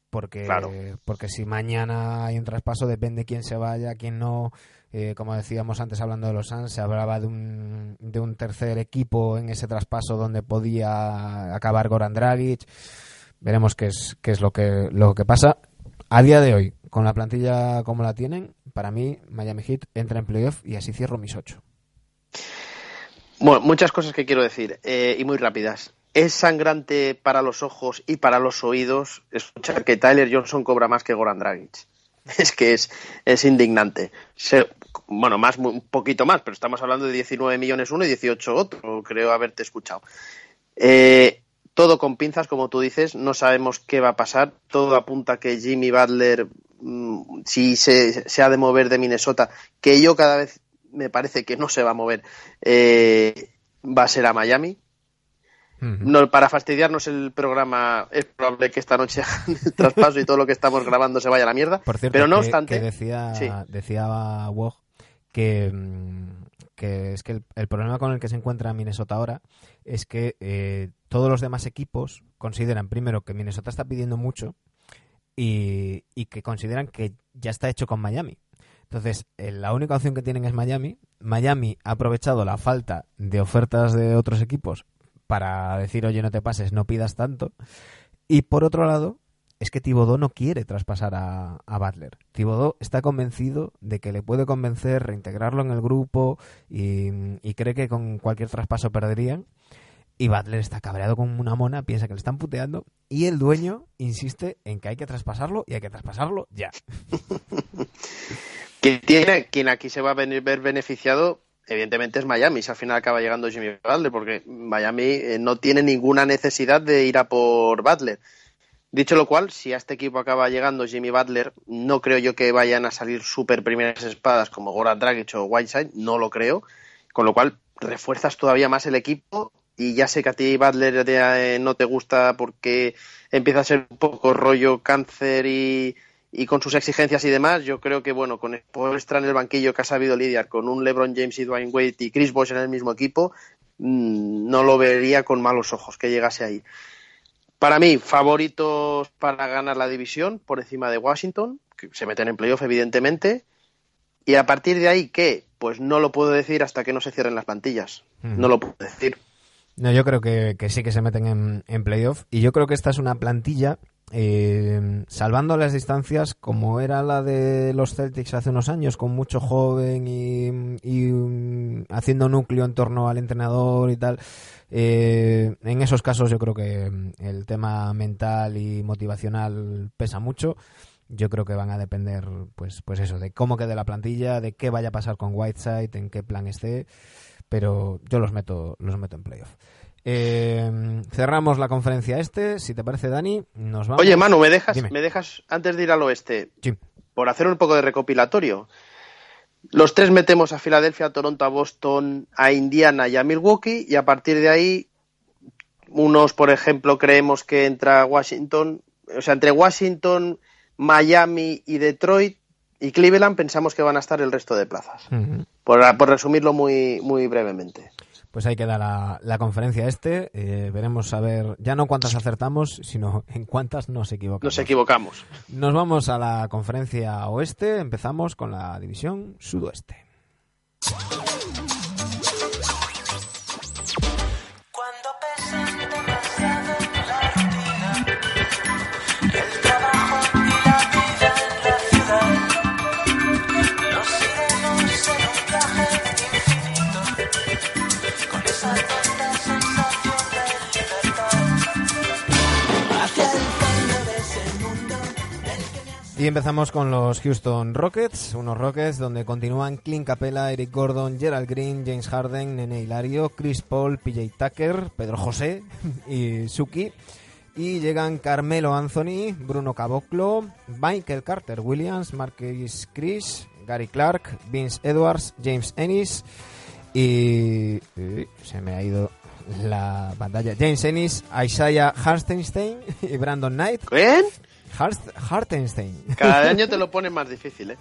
Speaker 1: porque, porque si mañana hay un traspaso depende quién se vaya, quién no. Eh, como decíamos antes hablando de los Suns, se hablaba de un, de un tercer equipo en ese traspaso donde podía acabar Goran Dragic. Veremos qué es, qué es lo, que, lo que pasa. A día de hoy, con la plantilla como la tienen, para mí Miami Heat entra en playoff y así cierro mis ocho.
Speaker 2: Bueno, muchas cosas que quiero decir eh, y muy rápidas. Es sangrante para los ojos y para los oídos escuchar que Tyler Johnson cobra más que Goran Dragic. Es que es, es indignante. bueno, más un poquito más, pero estamos hablando de 19 millones uno y 18 otro, creo haberte escuchado. Eh, todo con pinzas, como tú dices, no sabemos qué va a pasar. Todo apunta que Jimmy Butler, mm, si se, se, ha de mover de Minnesota, que yo cada vez me parece que no se va a mover, eh, va a ser a Miami no, para fastidiarnos el programa, es probable que esta noche el traspaso y todo lo que estamos grabando se vaya a la mierda.
Speaker 1: Por cierto,
Speaker 2: pero no
Speaker 1: que,
Speaker 2: obstante.
Speaker 1: que decía, decía Wog que, mm, que es que el, el, problema con el que se encuentra Minnesota ahora es que eh, todos los demás equipos consideran, primero, que Minnesota está pidiendo mucho y, y que consideran que ya está hecho con Miami. Entonces, eh, la única opción que tienen es Miami. Miami ha aprovechado la falta de ofertas de otros equipos para decir, oye, no te pases, no pidas tanto. Y por otro lado, es que Tibodó no quiere traspasar a, a Butler. Tibodó está convencido de que le puede convencer, reintegrarlo en el grupo y, cree que con cualquier traspaso perderían. Y Butler está cabreado con una mona, piensa que le están puteando y el dueño insiste en que hay que traspasarlo y hay que traspasarlo ya.
Speaker 2: quien tiene, quien aquí se va a venir, ver beneficiado, evidentemente es Miami, si al final acaba llegando Jimmy Butler, porque Miami eh, no tiene ninguna necesidad de ir a por Butler. Dicho lo cual, si a este equipo acaba llegando Jimmy Butler, no creo yo que vayan a salir super primeras espadas como Goran Dragic o Whiteside, no lo creo, con lo cual refuerzas todavía más el equipo y ya sé que a ti Butler eh, no te gusta porque empieza a ser un poco rollo cáncer y, y con sus exigencias y demás, yo creo que bueno, con el estar en el banquillo que ha sabido lidiar con un LeBron James y Dwayne Wade y Chris Bosh en el mismo equipo, mmm, no lo vería con malos ojos que llegase ahí. Para mí, favoritos para ganar la división por encima de Washington, que se meten en playoff evidentemente, y a partir de ahí, ¿qué? Pues no lo puedo decir hasta que no se cierren las plantillas. Mm. No lo puedo decir.
Speaker 1: No, yo creo que, que sí que se meten en, en playoff, y yo creo que esta es una plantilla eh, salvando las distancias como era la de los Celtics hace unos años, con mucho joven y, um, haciendo núcleo en torno al entrenador y tal. Eh, en esos casos yo creo que el tema mental y motivacional pesa mucho. Yo creo que van a depender, pues, pues eso, de cómo quede la plantilla, de qué vaya a pasar con Whiteside, en qué plan esté, pero yo los meto, los meto en playoff. Eh, cerramos la conferencia este, si te parece, Dani. Nos vamos.
Speaker 2: Oye, Manu, ¿me dejas, ¿me dejas antes de ir al oeste?
Speaker 1: Sí.
Speaker 2: Por hacer un poco de recopilatorio. Los tres metemos a Filadelfia, a Toronto, a Boston, a Indiana y a Milwaukee, y a partir de ahí, unos, por ejemplo, creemos que entra Washington, o sea, entre Washington, Miami y Detroit y Cleveland pensamos que van a estar el resto de plazas. Uh -huh. por, por, resumirlo muy, muy brevemente
Speaker 1: pues ahí queda la, la conferencia este. Eh, veremos a ver, ya no cuántas acertamos, sino en cuántas nos equivocamos.
Speaker 2: Nos equivocamos.
Speaker 1: Nos vamos a la conferencia oeste. Empezamos con la división sudoeste.
Speaker 6: Y
Speaker 1: empezamos con los Houston Rockets, unos Rockets donde continúan Clint Capella, Eric Gordon, Gerald Green, James Harden, Nene Hilario, Chris Paul, PJ Tucker, Pedro José y Suki. Y llegan Carmelo Anthony, Bruno Caboclo, Michael Carter Williams, Marquis Chris, Gary Clark, Vince Edwards, James Ennis y, se me ha ido la pantalla. James Ennis, Isaiah Hartenstein y Brandon Knight.
Speaker 2: ¿Quién?
Speaker 1: Hartenstein.
Speaker 2: Cada año te lo ponen más difícil, ¿eh?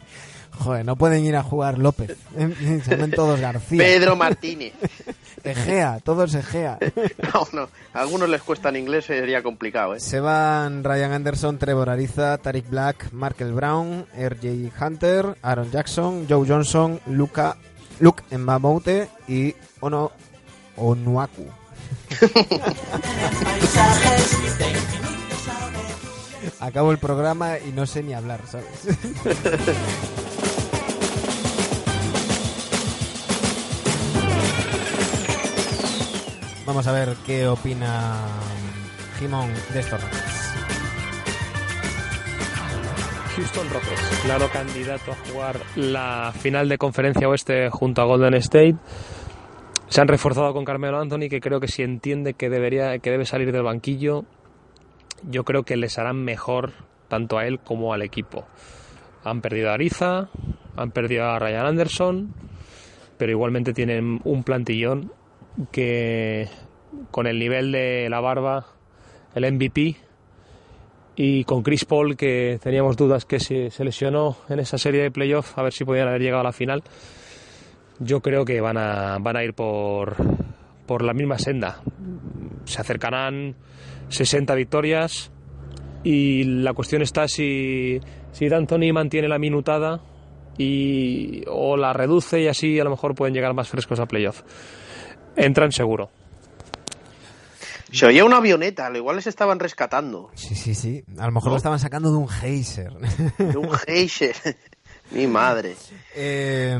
Speaker 1: Joder, no pueden ir a jugar López. Se llaman todos García.
Speaker 2: Pedro Martínez.
Speaker 1: Egea, todos Egea.
Speaker 2: No, no. A algunos les cuesta en inglés, sería complicado, ¿eh?
Speaker 1: Se van Ryan Anderson, Trevor Ariza, Tariq Black, Markel Brown, R.J. Hunter, Aaron Jackson, Joe Johnson, Luca, Luke Mbamoute y Ono Onuaku. Acabo el programa y no sé ni hablar, ¿sabes? Vamos a ver qué opina Jimón de estos Rockets.
Speaker 3: Houston Rockets, claro candidato a jugar la final de conferencia oeste junto a Golden State. Se han reforzado con Carmelo Anthony, que creo que si entiende que debería, que debe salir del banquillo, yo creo que les harán mejor tanto a él como al equipo. Han perdido a Ariza, han perdido a Ryan Anderson, pero igualmente tienen un plantillón que
Speaker 4: con el nivel de la barba, el MVP, y con Chris Paul, que teníamos dudas que se, se lesionó en esa serie de playoffs, a ver si podían haber llegado a la final. Yo creo que van a, van a ir por, por la misma senda. Se acercarán 60 victorias y la cuestión está si, si D'Antoni mantiene la minutada y, o la reduce y así a lo mejor pueden llegar más frescos a playoff. Entran seguro.
Speaker 2: Se oía una avioneta, al igual les estaban rescatando.
Speaker 1: Sí, sí, sí. A lo mejor lo estaban sacando de un geyser.
Speaker 2: De un geyser. Mi madre.
Speaker 1: Eh,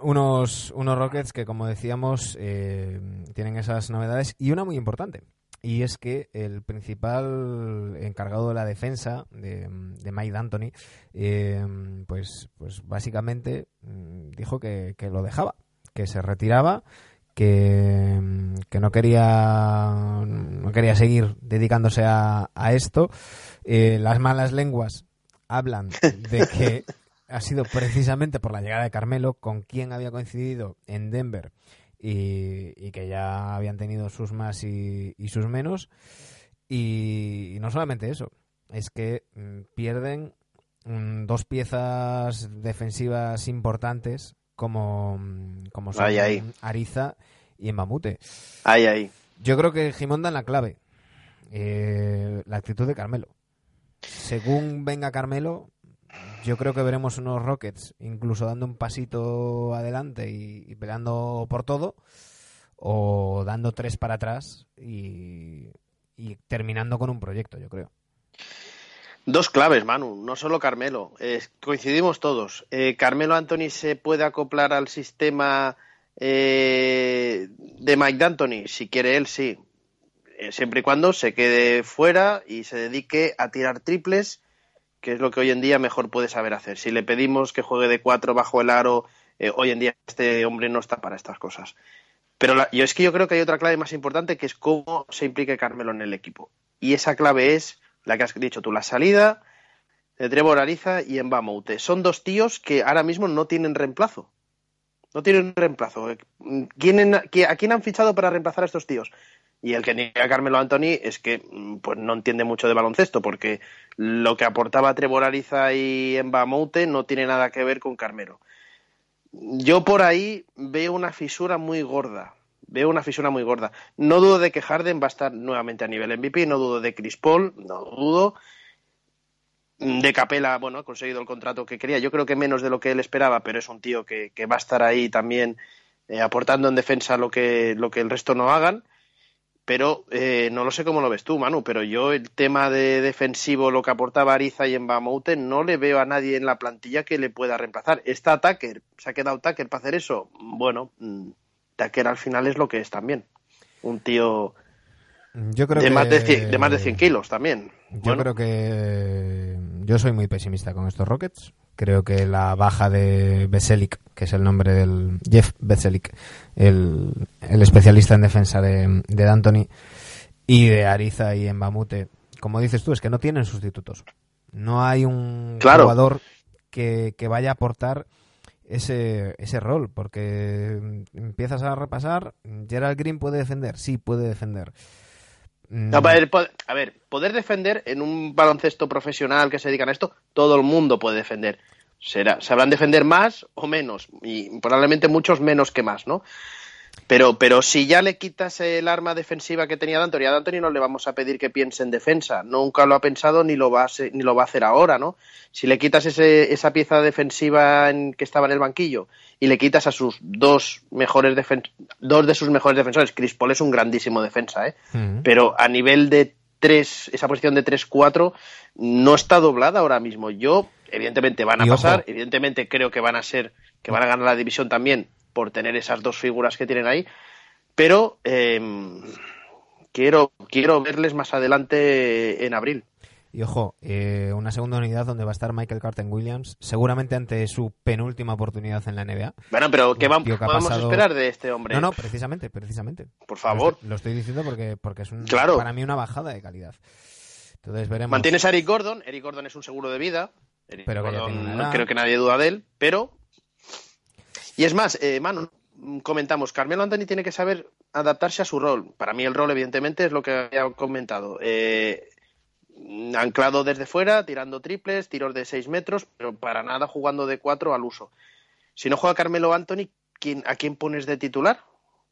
Speaker 1: unos, unos Rockets que, como decíamos, eh, tienen esas novedades y una muy importante. Y es que el principal encargado de la defensa de, de Mike D'Antoni, eh, pues, pues básicamente mm, dijo que, que lo dejaba, que se retiraba, que, que no quería no quería seguir dedicándose a, a esto. Eh, las malas lenguas hablan de que ha sido precisamente por la llegada de Carmelo, con quien había coincidido en Denver y, y que ya habían tenido sus más y, y sus menos. Y, y no solamente eso, es que mm, pierden mm, dos piezas defensivas importantes como, mm, como son
Speaker 2: Ay, ay.
Speaker 1: Ariza y Mbamute.
Speaker 2: Ahí, ahí.
Speaker 1: Yo creo que Jimón da en la clave. Eh, la actitud de Carmelo. Según venga Carmelo, yo creo que veremos unos Rockets incluso dando un pasito adelante y, y peleando por todo, o dando tres para atrás y, terminando con un proyecto, yo creo.
Speaker 2: Dos claves, Manu, no solo Carmelo. Eh, coincidimos todos. Eh, Carmelo Anthony se puede acoplar al sistema eh, de Mike D'Antoni. Si quiere él, sí. Eh, siempre y cuando se quede fuera y se dedique a tirar triples, que es lo que hoy en día mejor puede saber hacer. Si le pedimos que juegue de cuatro bajo el aro, eh, hoy en día este hombre no está para estas cosas. Pero yo es que yo creo que hay otra clave más importante que es cómo se implique Carmelo en el equipo. Y esa clave es la que has dicho tú, la salida de Trevor Ariza y Embamoute. Son dos tíos que ahora mismo no tienen reemplazo. No tienen reemplazo. ¿Quién en- qui- ¿A quién han fichado para reemplazar a estos tíos? Y el que niega Carmelo Anthony es que mm, pues no entiende mucho de baloncesto, porque lo que aportaba Trevor Ariza y Embamoute no tiene nada que ver con Carmelo. Yo por ahí veo una fisura muy gorda. Veo una fisura muy gorda. No dudo de que Harden va a estar nuevamente a nivel MVP, no dudo de Chris Paul, no dudo. De Capela, bueno, ha conseguido el contrato que quería. Yo creo que menos de lo que él esperaba, pero es un tío que, que va a estar ahí también eh, aportando en defensa lo que, lo que el resto no hagan. Pero eh, no lo sé cómo lo ves tú, Manu, pero yo el tema de defensivo, lo que aportaba Ariza y Embamoute, no le veo a nadie en la plantilla que le pueda reemplazar. Está Tucker, se ha quedado Tucker para hacer eso. Bueno, mm, Tucker al final es lo que es también. Un tío
Speaker 1: Yo creo
Speaker 2: de,
Speaker 1: que...
Speaker 2: más de, 100, de más de 100 kilos también.
Speaker 1: Yo
Speaker 2: Bueno,
Speaker 1: creo que yo soy muy pesimista con estos Rockets. Creo que la baja de Veselic, que es el nombre del Jeff Veselic, el, el especialista en defensa de, de D'Antoni, y de Ariza y Embamute, como dices tú, es que no tienen sustitutos. No hay un
Speaker 2: Claro.
Speaker 1: jugador que, que vaya a aportar ese, ese rol, porque empiezas a repasar, Gerald Green puede defender, sí puede defender. Mm,
Speaker 2: No, a, ver, poder defender en un baloncesto profesional que se dedican a esto, todo el mundo puede defender. Será, sabrán defender más o menos, y probablemente muchos menos que más, ¿no? Pero, pero si ya le quitas el arma defensiva que tenía D'Antoni, a D'Antoni no le vamos a pedir que piense en defensa. Nunca lo ha pensado ni lo va a, se- ni lo va a hacer ahora, ¿no? Si le quitas ese, esa pieza defensiva en, que estaba en el banquillo y le quitas a sus dos mejores dos de sus mejores defensores, Chris Paul es un grandísimo defensa, ¿eh? pero a nivel de tres, esa posición de 3-4 no está doblada ahora mismo. Yo, evidentemente, van a
Speaker 1: Y ojo.
Speaker 2: pasar, evidentemente creo que van a ser, que van a ganar la división también por tener esas dos figuras que tienen ahí, pero eh, quiero, quiero verles más adelante en abril.
Speaker 1: Y ojo, eh, una segunda unidad donde va a estar Michael Carter Williams, seguramente ante su penúltima oportunidad en la NBA.
Speaker 2: Bueno, pero ¿qué vamos, podemos
Speaker 1: pasado-
Speaker 2: esperar de este hombre?
Speaker 1: No, no, precisamente, precisamente.
Speaker 2: Por favor.
Speaker 1: Lo estoy, lo estoy diciendo porque, porque es un,
Speaker 2: Claro.
Speaker 1: para mí una bajada de calidad. Entonces veremos.
Speaker 2: Mantienes a Eric Gordon, Eric Gordon es un seguro de vida, Eric
Speaker 1: Pero
Speaker 2: Gordon, no
Speaker 1: edad.
Speaker 2: creo que nadie duda de él, pero... Y es más, eh, Manu, comentamos, Carmelo Anthony tiene que saber adaptarse a su rol. Para mí el rol, evidentemente, es lo que había comentado. Eh, anclado desde fuera, tirando triples, tiros de 6 metros, pero para nada jugando de 4 al uso. Si no juega Carmelo Anthony, ¿quién, ¿a quién pones de titular?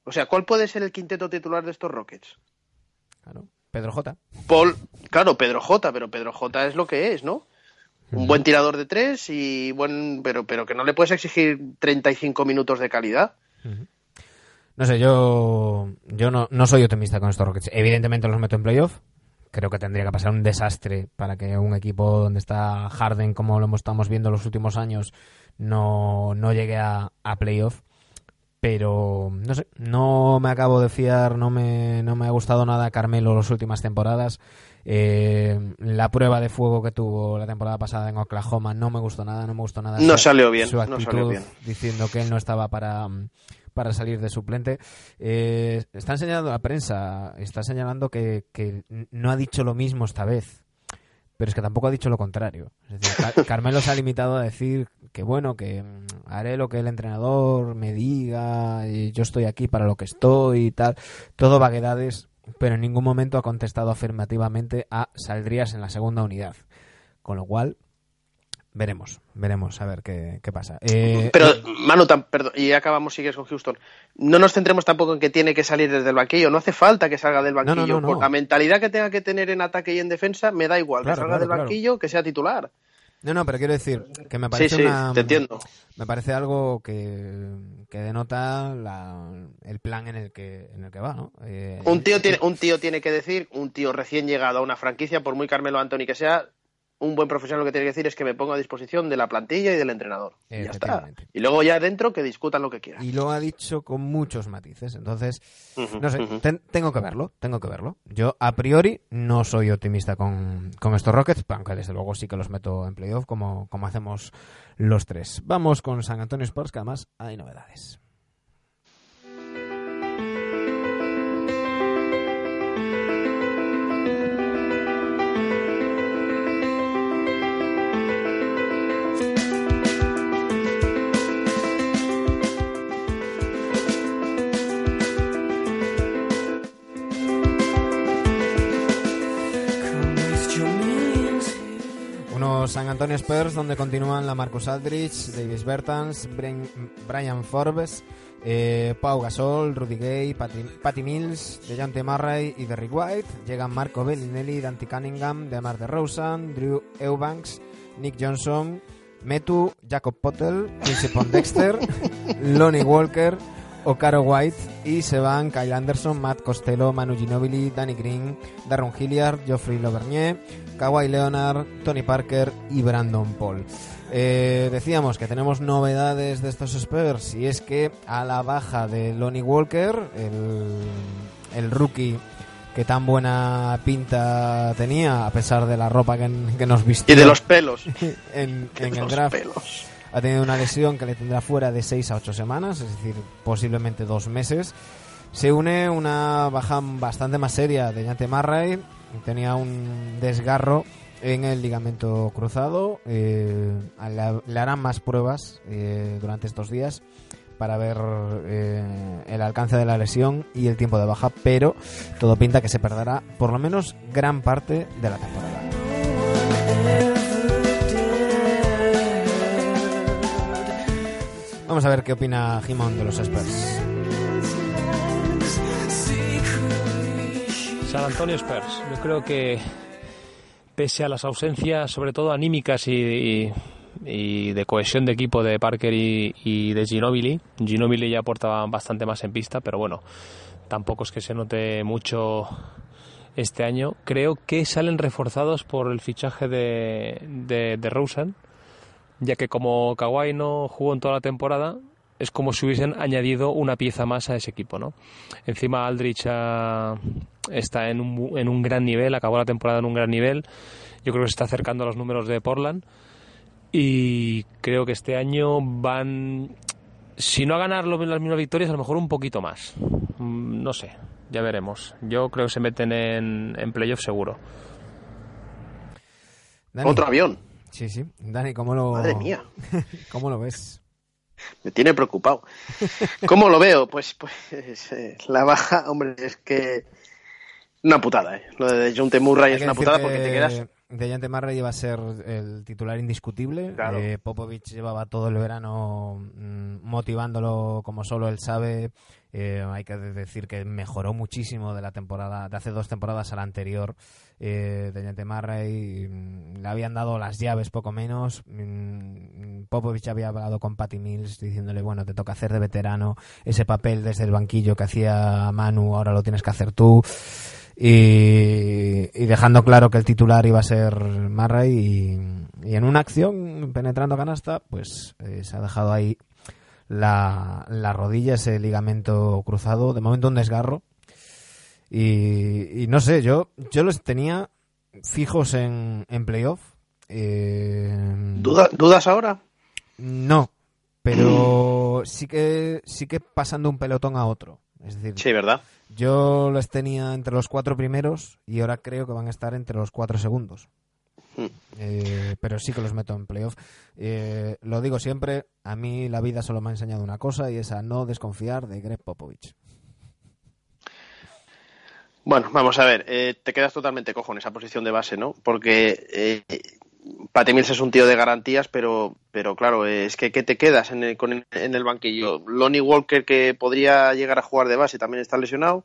Speaker 2: O sea, ¿cuál puede ser el quinteto titular de estos Rockets?
Speaker 1: Claro. Pedro J.
Speaker 2: Paul, claro, Pedro J, pero Pedro J es lo que es, ¿no? Un buen tirador de tres y buen, pero, pero que no le puedes exigir 35 minutos de calidad.
Speaker 1: No sé, yo, yo no, no soy optimista con estos Rockets. Evidentemente los meto en playoff. Creo que tendría que pasar un desastre para que un equipo donde está Harden, como lo estamos viendo en los últimos años, no, no llegue a, a playoff. Pero no sé, no me acabo de fiar, no me, no me ha gustado nada Carmelo las últimas temporadas. Eh, la prueba de fuego que tuvo la temporada pasada en Oklahoma no me gustó nada, no me gustó nada.
Speaker 2: No
Speaker 1: su-
Speaker 2: salió bien,
Speaker 1: su
Speaker 2: no
Speaker 1: actitud
Speaker 2: salió bien.
Speaker 1: diciendo que él no estaba para, mm, para salir de suplente. Eh, está enseñando la prensa, está señalando que, que no ha dicho lo mismo esta vez, pero es que tampoco ha dicho lo contrario. Es decir, Car- Carmelo se ha limitado a decir que bueno, que mm, haré lo que el entrenador me diga, y yo estoy aquí para lo que estoy y tal. Todo vaguedades, pero en ningún momento ha contestado afirmativamente a saldrías en la segunda unidad. Con lo cual, veremos, veremos a ver qué, qué pasa. Eh,
Speaker 2: Pero, Manu, perdón, y acabamos, sigues con Houston. No nos centremos tampoco en que tiene que salir desde el banquillo. No hace falta que salga del
Speaker 1: no,
Speaker 2: banquillo.
Speaker 1: no,
Speaker 2: Por la mentalidad que tenga que tener en ataque y en defensa, me da igual.
Speaker 1: Claro,
Speaker 2: que salga
Speaker 1: claro,
Speaker 2: del
Speaker 1: claro.
Speaker 2: banquillo, que sea titular.
Speaker 1: No, no, pero quiero decir que me
Speaker 2: Sí,
Speaker 1: parece
Speaker 2: sí,
Speaker 1: una-
Speaker 2: te entiendo.
Speaker 1: me parece algo que, que denota la- el plan en el que en el que va, ¿no? Eh,
Speaker 2: Un tío, tiene, un tío tiene que decir, un tío recién llegado a una franquicia, por muy Carmelo Anthony que sea, un buen profesional lo que tiene que decir es que me pongo a disposición de la plantilla y del entrenador. Y ya está. Y luego ya dentro que discutan lo que quieran.
Speaker 1: y lo ha dicho con muchos matices, entonces no sé, ten- tengo que verlo, tengo que verlo. Yo a priori no soy optimista con, con estos Rockets, aunque desde luego sí que los meto en playoff como, como hacemos los tres. Vamos con San Antonio Spurs, que además hay novedades. Unos San Antonio Spurs donde continúan la Marcus Aldrich, Davis Bertans, Brian Forbes, eh, Pau Gasol, Rudy Gay, Patty, Patty Mills, DeJounte Murray y Derrick White. Llegan Marco Bellinelli, Dante Cunningham, DeMar DeRozan, Drew Eubanks, Nick Johnson, Metu, Jacob Potel, Quincy Pondexter, Lonnie Walker, Ocaro White y se van Kyle Anderson, Matt Costello, Manu Ginobili, Danny Green, Darren Hilliard, Geoffrey Lauvergne, Kawhi Leonard, Tony Parker y Brandon Paul. Eh, decíamos que tenemos novedades de estos Spurs y es que a la baja de Lonnie Walker, el, el rookie que tan buena pinta tenía a pesar de la ropa que, que nos vistió
Speaker 2: Y de los pelos.
Speaker 1: en,
Speaker 2: De
Speaker 1: en el draft
Speaker 2: pelos.
Speaker 1: ha tenido una lesión que le tendrá fuera de 6 a 8 semanas, es decir, posiblemente dos meses. Se une una baja bastante más seria de Yante Marray, tenía un desgarro en el ligamento cruzado. eh, le, harán más pruebas eh, durante estos días para ver eh, el alcance de la lesión y el tiempo de baja, pero todo pinta que se perderá por lo menos gran parte de la temporada. Vamos a ver qué opina Jimón de los Spurs.
Speaker 4: San Antonio Spurs. Yo creo que pese a las ausencias, sobre todo anímicas y, de cohesión de equipo de Parker y, y de Ginobili, Ginobili ya aportaba bastante más en pista, pero bueno, tampoco es que se note mucho este año. Creo que salen reforzados por el fichaje de, de, de Rosen, ya que como Kawhi no jugó en toda la temporada, es como si hubiesen añadido una pieza más a ese equipo, ¿no? Encima Aldrich ah, está en un, bu- en un gran nivel, acabó la temporada en un gran nivel. Yo creo que se está acercando a los números de Portland. Y creo que este año van, si no a ganar lo- las mismas victorias, a lo mejor un poquito más. Mm, No sé, ya veremos. Yo creo que se meten en, en playoff seguro.
Speaker 1: Dani.
Speaker 2: Otro avión.
Speaker 1: Sí, sí. Dani, ¿cómo lo,
Speaker 2: Madre mía.
Speaker 1: ¿cómo lo ves?
Speaker 2: Me tiene preocupado. ¿Cómo lo veo? Pues, pues eh, la baja, hombre, es que una putada, ¿eh? Lo de John T. Murray
Speaker 1: Hay
Speaker 2: es una putada
Speaker 1: que
Speaker 2: porque te quedas...
Speaker 1: Dejante Murray iba a ser el titular indiscutible.
Speaker 2: Claro.
Speaker 1: Eh, Popovich llevaba todo el verano mm, motivándolo como solo él sabe. Eh, hay que decir que mejoró muchísimo de la temporada, de hace dos temporadas a la anterior. Eh, Dejante Murray mm, le habían dado las llaves poco menos. Mm, Popovich había hablado con Patty Mills diciéndole, bueno, te toca hacer de veterano ese papel desde el banquillo que hacía Manu, ahora lo tienes que hacer tú y, dejando claro que el titular iba a ser Murray y, y en una acción penetrando canasta pues eh, se ha dejado ahí la, la rodilla ese ligamento cruzado de momento un desgarro y, y no sé yo yo los tenía fijos en, en playoff eh,
Speaker 2: ¿Duda- ¿Dudas ahora?
Speaker 1: no pero sí que sí que pasando un pelotón a otro es decir
Speaker 2: Sí, ¿verdad?
Speaker 1: yo los tenía entre los cuatro primeros y ahora creo que van a estar entre los cuatro segundos.
Speaker 2: Hmm.
Speaker 1: Eh, pero sí que los meto en playoff. Eh, lo digo siempre, a mí la vida solo me ha enseñado una cosa y es a no desconfiar de Greg Popovich.
Speaker 2: Bueno, vamos a ver, eh, te quedas totalmente cojo en esa posición de base, ¿no? Porque eh, Patty Mills es un tío de garantías, pero, pero claro, eh, es que ¿qué te quedas en el, con el- en el banquillo? Lonnie Walker, que podría llegar a jugar de base, también está lesionado.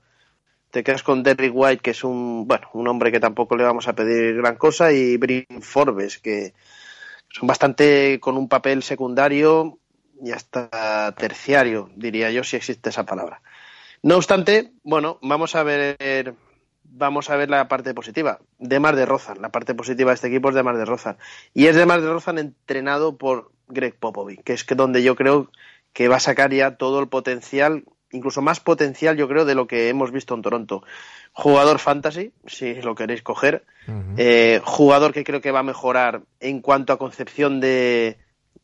Speaker 2: Te quedas con Derrick White, que es un, bueno, un hombre que tampoco le vamos a pedir gran cosa, y Brin Forbes, que son bastante con un papel secundario y hasta terciario, diría yo, si existe esa palabra. No obstante, bueno, vamos a ver vamos a ver la parte positiva. De Mar de Rozan, la parte positiva de este equipo es de Mar de Rozan. Y es de Mar de Rozan entrenado por Greg Popovich, que es que donde yo creo que va a sacar ya todo el potencial, incluso más potencial yo creo de lo que hemos visto en Toronto. Jugador fantasy, si lo queréis coger. Eh, jugador que creo que va a mejorar en cuanto a concepción de,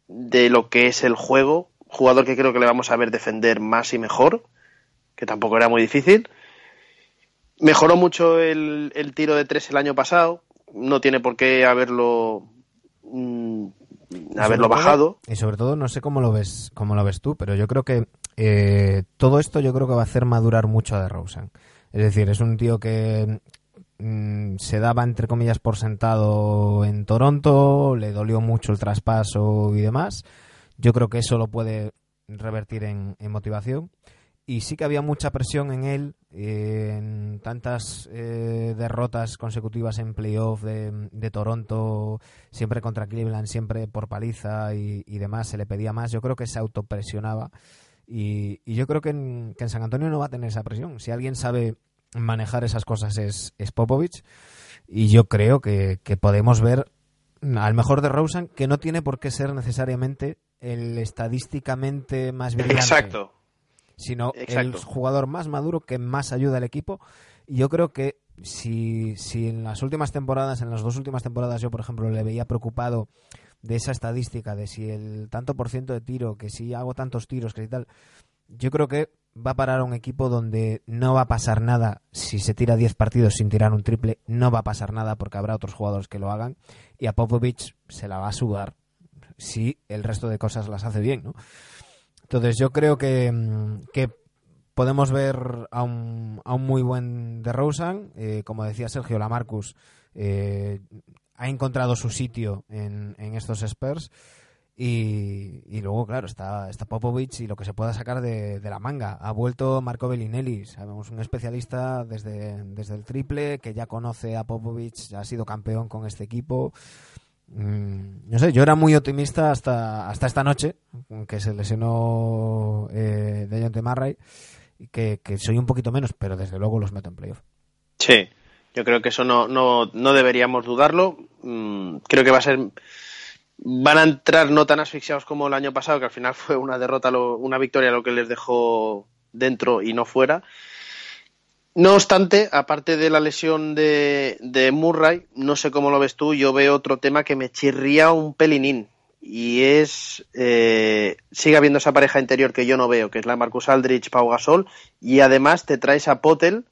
Speaker 2: de lo que es el juego. Jugador que creo que le vamos a ver defender más y mejor, que tampoco era muy difícil. Mejoró mucho el, el tiro de tres el año pasado. No tiene por qué haberlo mm, haberlo
Speaker 1: todo-
Speaker 2: bajado.
Speaker 1: y sobre todo, no sé cómo lo ves, cómo lo ves tú, pero yo creo que eh, todo esto yo creo que va a hacer madurar mucho a DeRozan. Es decir, es un tío que mm, se daba entre comillas por sentado en Toronto, le dolió mucho el traspaso y demás. Yo creo que eso lo puede revertir en, en motivación. Y sí que había mucha presión en él, en tantas eh, derrotas consecutivas en playoff de, de Toronto, siempre contra Cleveland, siempre por paliza y, y demás, se le pedía más. Yo creo que se autopresionaba. Y, y yo creo que en, que en San Antonio no va a tener esa presión. Si alguien sabe manejar esas cosas es, es Popovich. Y yo creo que, que podemos ver al mejor de Rosen, que no tiene por qué ser necesariamente el estadísticamente más brillante
Speaker 2: Exacto.
Speaker 1: Sino
Speaker 2: Exacto.
Speaker 1: el jugador más maduro que más ayuda al equipo. Y yo creo que si, si en las últimas temporadas, en las dos últimas temporadas, yo, por ejemplo, le veía preocupado de esa estadística, de si el tanto por ciento de tiro, que si hago tantos tiros, que si tal, yo creo que va a parar a un equipo donde no va a pasar nada si se tira 10 partidos sin tirar un triple, no va a pasar nada porque habrá otros jugadores que lo hagan y a Popovich se la va a sudar si el resto de cosas las hace bien, ¿no? Entonces yo creo que, mm, que podemos ver a un, a un muy buen DeRozan, eh, como decía Sergio Lamarcus, eh, ha encontrado su sitio en, en estos Spurs y, luego, claro, está, está Popovich y lo que se pueda sacar de, de la manga. Ha vuelto Marco Bellinelli, sabemos, un especialista desde, el triple que ya conoce a Popovich, ha sido campeón con este equipo. Mm, no sé, yo era muy optimista hasta, hasta esta noche, que se lesionó eh, Dejounte Murray, que, que soy un poquito menos, pero desde luego los meto en playoff.
Speaker 2: Sí, yo creo que eso no, no, no deberíamos dudarlo. Mm, creo que va a ser. Van a entrar no tan asfixiados como el año pasado, que al final fue una derrota, lo- una victoria lo que les dejó dentro y no fuera. No obstante, aparte de la lesión de, de Murray, no sé cómo lo ves tú, yo veo otro tema que me chirría un pelinín. Y es. eh, sigue habiendo esa pareja interior que yo no veo, que es la Marcus Aldrich, Pau Gasol. Y además te traes a Potel,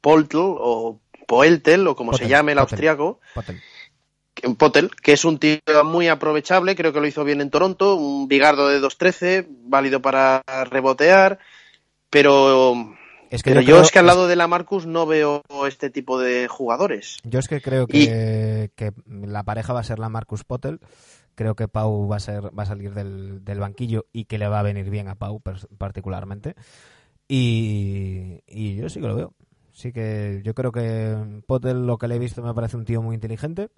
Speaker 2: Poltl o Poeltel, o como se llame el
Speaker 1: Potel.
Speaker 2: austriaco,
Speaker 1: Potel.
Speaker 2: Potel, que es un tío muy aprovechable, creo que lo hizo bien en Toronto, un bigardo de 2.13, válido para rebotear, pero,
Speaker 1: Es que
Speaker 2: pero
Speaker 1: yo creo-
Speaker 2: es que al lado de la Marcus no veo este tipo de jugadores.
Speaker 1: Yo es que creo que, que la pareja va a ser la Marcus Potel. Creo que Pau va a ser va a salir del, del banquillo y que le va a venir bien a Pau particularmente. Y, y yo sí que lo veo. Sí que yo creo que Potel, lo que le he visto, me parece un tío muy inteligente.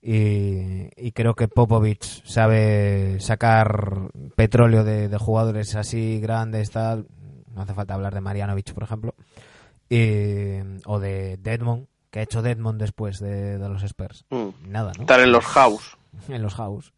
Speaker 1: Y, y creo que Popovich sabe sacar petróleo de, de jugadores así grandes, tal. No hace falta hablar de Marianovich, por ejemplo. Y- o de Deadmond, que ha hecho Deadmond después de, de los Spurs.
Speaker 2: Mm.
Speaker 1: Nada, ¿no?
Speaker 2: Estar en los house.
Speaker 1: en los house.